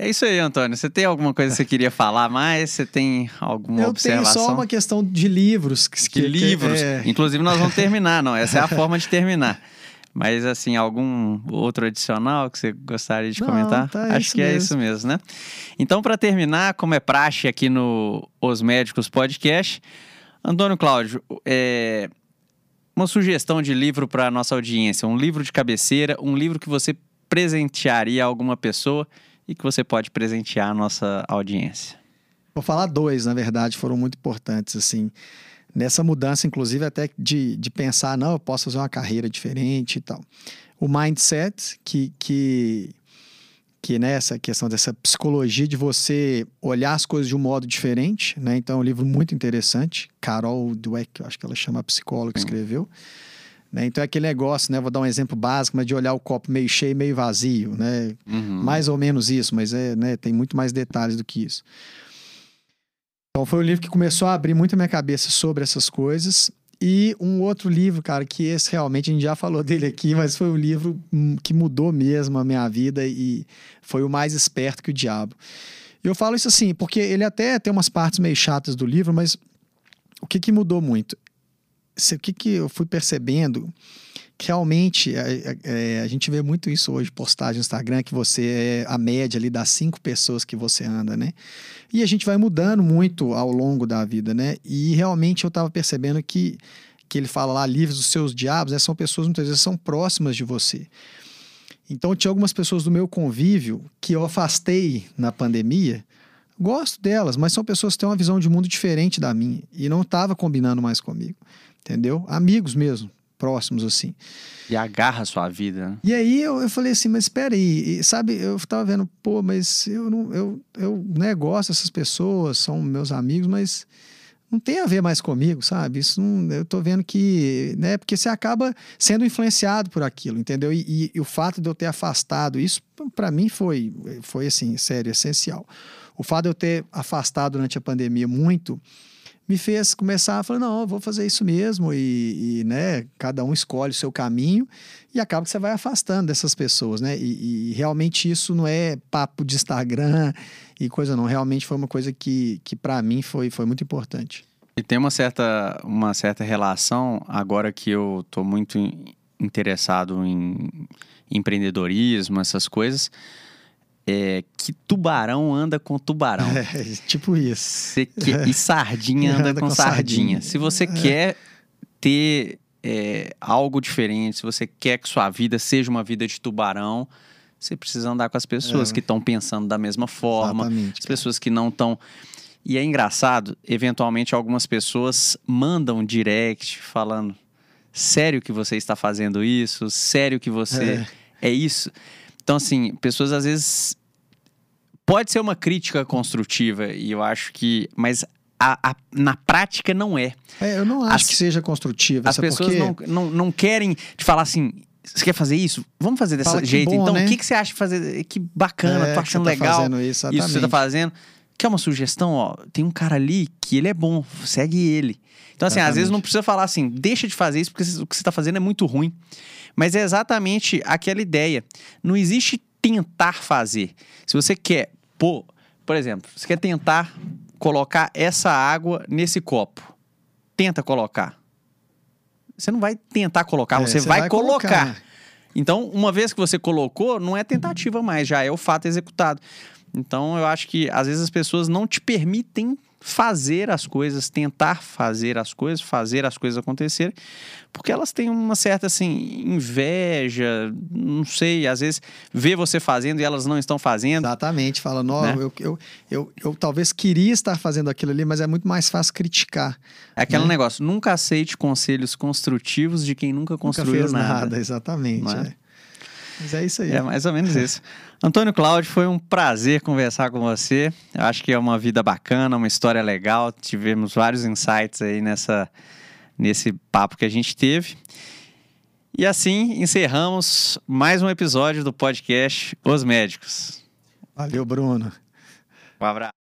É isso aí, Antônio. Você tem alguma coisa que você queria falar mais? Você tem alguma Eu observação? tenho só uma questão de livros. Que, Que que- livros. é, Inclusive, nós vamos [laughs] terminar, não. Essa é a forma de terminar. Mas, assim, algum outro adicional que você gostaria de Não, comentar? tá, é Acho que é mesmo. isso mesmo, né? Então, para terminar, como é praxe aqui no Os Médicos Podcast, Antônio Cláudio, é, uma sugestão de livro para a nossa audiência, um livro de cabeceira, um livro que você presentearia a alguma pessoa e que você pode presentear a nossa audiência? Vou falar dois, na verdade, foram muito importantes, assim. Nessa mudança, inclusive, até de, de pensar, não, eu posso fazer uma carreira diferente e tal. O mindset, que, que, que nessa né, questão dessa psicologia de você olhar as coisas de um modo diferente, né? Então, é um livro muito interessante. Carol Dweck, eu acho que ela chama a psicóloga que escreveu. Né? Então é aquele negócio, né? Vou dar um exemplo básico, mas de olhar o copo meio cheio, meio vazio, né? Uhum. Mais ou menos isso, mas é, né? tem muito mais detalhes do que isso. Então foi um livro que começou a abrir muito a minha cabeça sobre essas coisas. E um outro livro, cara, que esse realmente a gente já falou [laughs] dele aqui, mas foi um livro hum, que mudou mesmo a minha vida e foi o mais esperto que o diabo. Eu falo isso assim, porque ele até tem umas partes meio chatas do livro, mas o que, que mudou muito? O que, que eu fui percebendo que realmente é, é, a gente vê muito isso hoje, postagem no Instagram, que você é a média ali das cinco pessoas que você anda, né? E a gente vai mudando muito ao longo da vida, né? E realmente eu estava percebendo que, que ele fala lá, livres dos seus diabos, né? são pessoas muitas vezes são próximas de você. Então tinha algumas pessoas do meu convívio que eu afastei na pandemia, gosto delas, mas são pessoas que têm uma visão de mundo diferente da minha e não estava combinando mais comigo entendeu? Amigos mesmo, próximos assim. E agarra a sua vida. Né? E aí eu, eu falei assim, mas espera aí, e, sabe, eu tava vendo, pô, mas eu não, eu, eu né, gosto dessas pessoas, são meus amigos, mas não tem a ver mais comigo, sabe? Isso não, eu tô vendo que, né, porque você acaba sendo influenciado por aquilo, entendeu? E, e, e o fato de eu ter afastado isso, para mim foi, foi assim, sério, essencial. O fato de eu ter afastado durante a pandemia muito, me fez começar a falar, não, vou fazer isso mesmo e, e, né, cada um escolhe o seu caminho e acaba que você vai afastando dessas pessoas, né? E, e, realmente isso não é papo de Instagram e coisa não, realmente foi uma coisa que, que para mim foi, foi muito importante. E tem uma certa, uma certa relação, agora que eu estou muito interessado em empreendedorismo, essas coisas, é, que tubarão anda com tubarão. [laughs] É, tipo isso. E sardinha [laughs] anda, anda com, com sardinha. sardinha. Se você é. quer ter é, algo diferente, se você quer que sua vida seja uma vida de tubarão, você precisa andar com as pessoas é. que estão pensando da mesma forma, Exatamente, as pessoas que não estão. E é engraçado, eventualmente algumas pessoas mandam direct falando: sério que você está fazendo isso? Sério que você é isso? Então, assim, pessoas às vezes. Pode ser uma crítica construtiva, e eu acho que. Mas a, a, na prática não é. é eu não acho as, que seja construtiva. As pessoas porque... não, não, não querem te falar assim. Você quer fazer isso? Vamos fazer desse jeito. Bom, então, né? o que, que você acha de fazer? Que bacana, é, tô achando tá legal. Isso, isso que você tá fazendo. Quer uma sugestão? Ó, tem um cara ali que ele é bom, segue ele. Então, assim, exatamente. às vezes não precisa falar assim, deixa de fazer isso porque o que você está fazendo é muito ruim. Mas é exatamente aquela ideia. Não existe tentar fazer. Se você quer, pô, por exemplo, você quer tentar colocar essa água nesse copo. Tenta colocar. Você não vai tentar colocar, é, você, vai, vai colocar. colocar. Então, uma vez que você colocou, não é tentativa mais, já é o fato executado. Então, eu acho que às vezes as pessoas não te permitem fazer as coisas, tentar fazer as coisas, fazer as coisas acontecerem, porque elas têm uma certa assim inveja, não sei, às vezes vê você fazendo e elas não estão fazendo. Exatamente, fala, não, né? eu, eu, eu, eu, talvez queria estar fazendo aquilo ali, mas é muito mais fácil criticar. É aquele né? negócio, nunca aceite conselhos construtivos de quem nunca construiu nunca fez nada. nada exatamente. É? É. Mas é isso aí. É mais ou menos isso. Antônio Cláudio, foi um prazer conversar com você. Eu acho que é uma vida bacana, uma história legal. Tivemos vários insights aí nessa, nesse papo que a gente teve. E assim encerramos mais um episódio do podcast Os Médicos. Valeu, Bruno. Um abraço.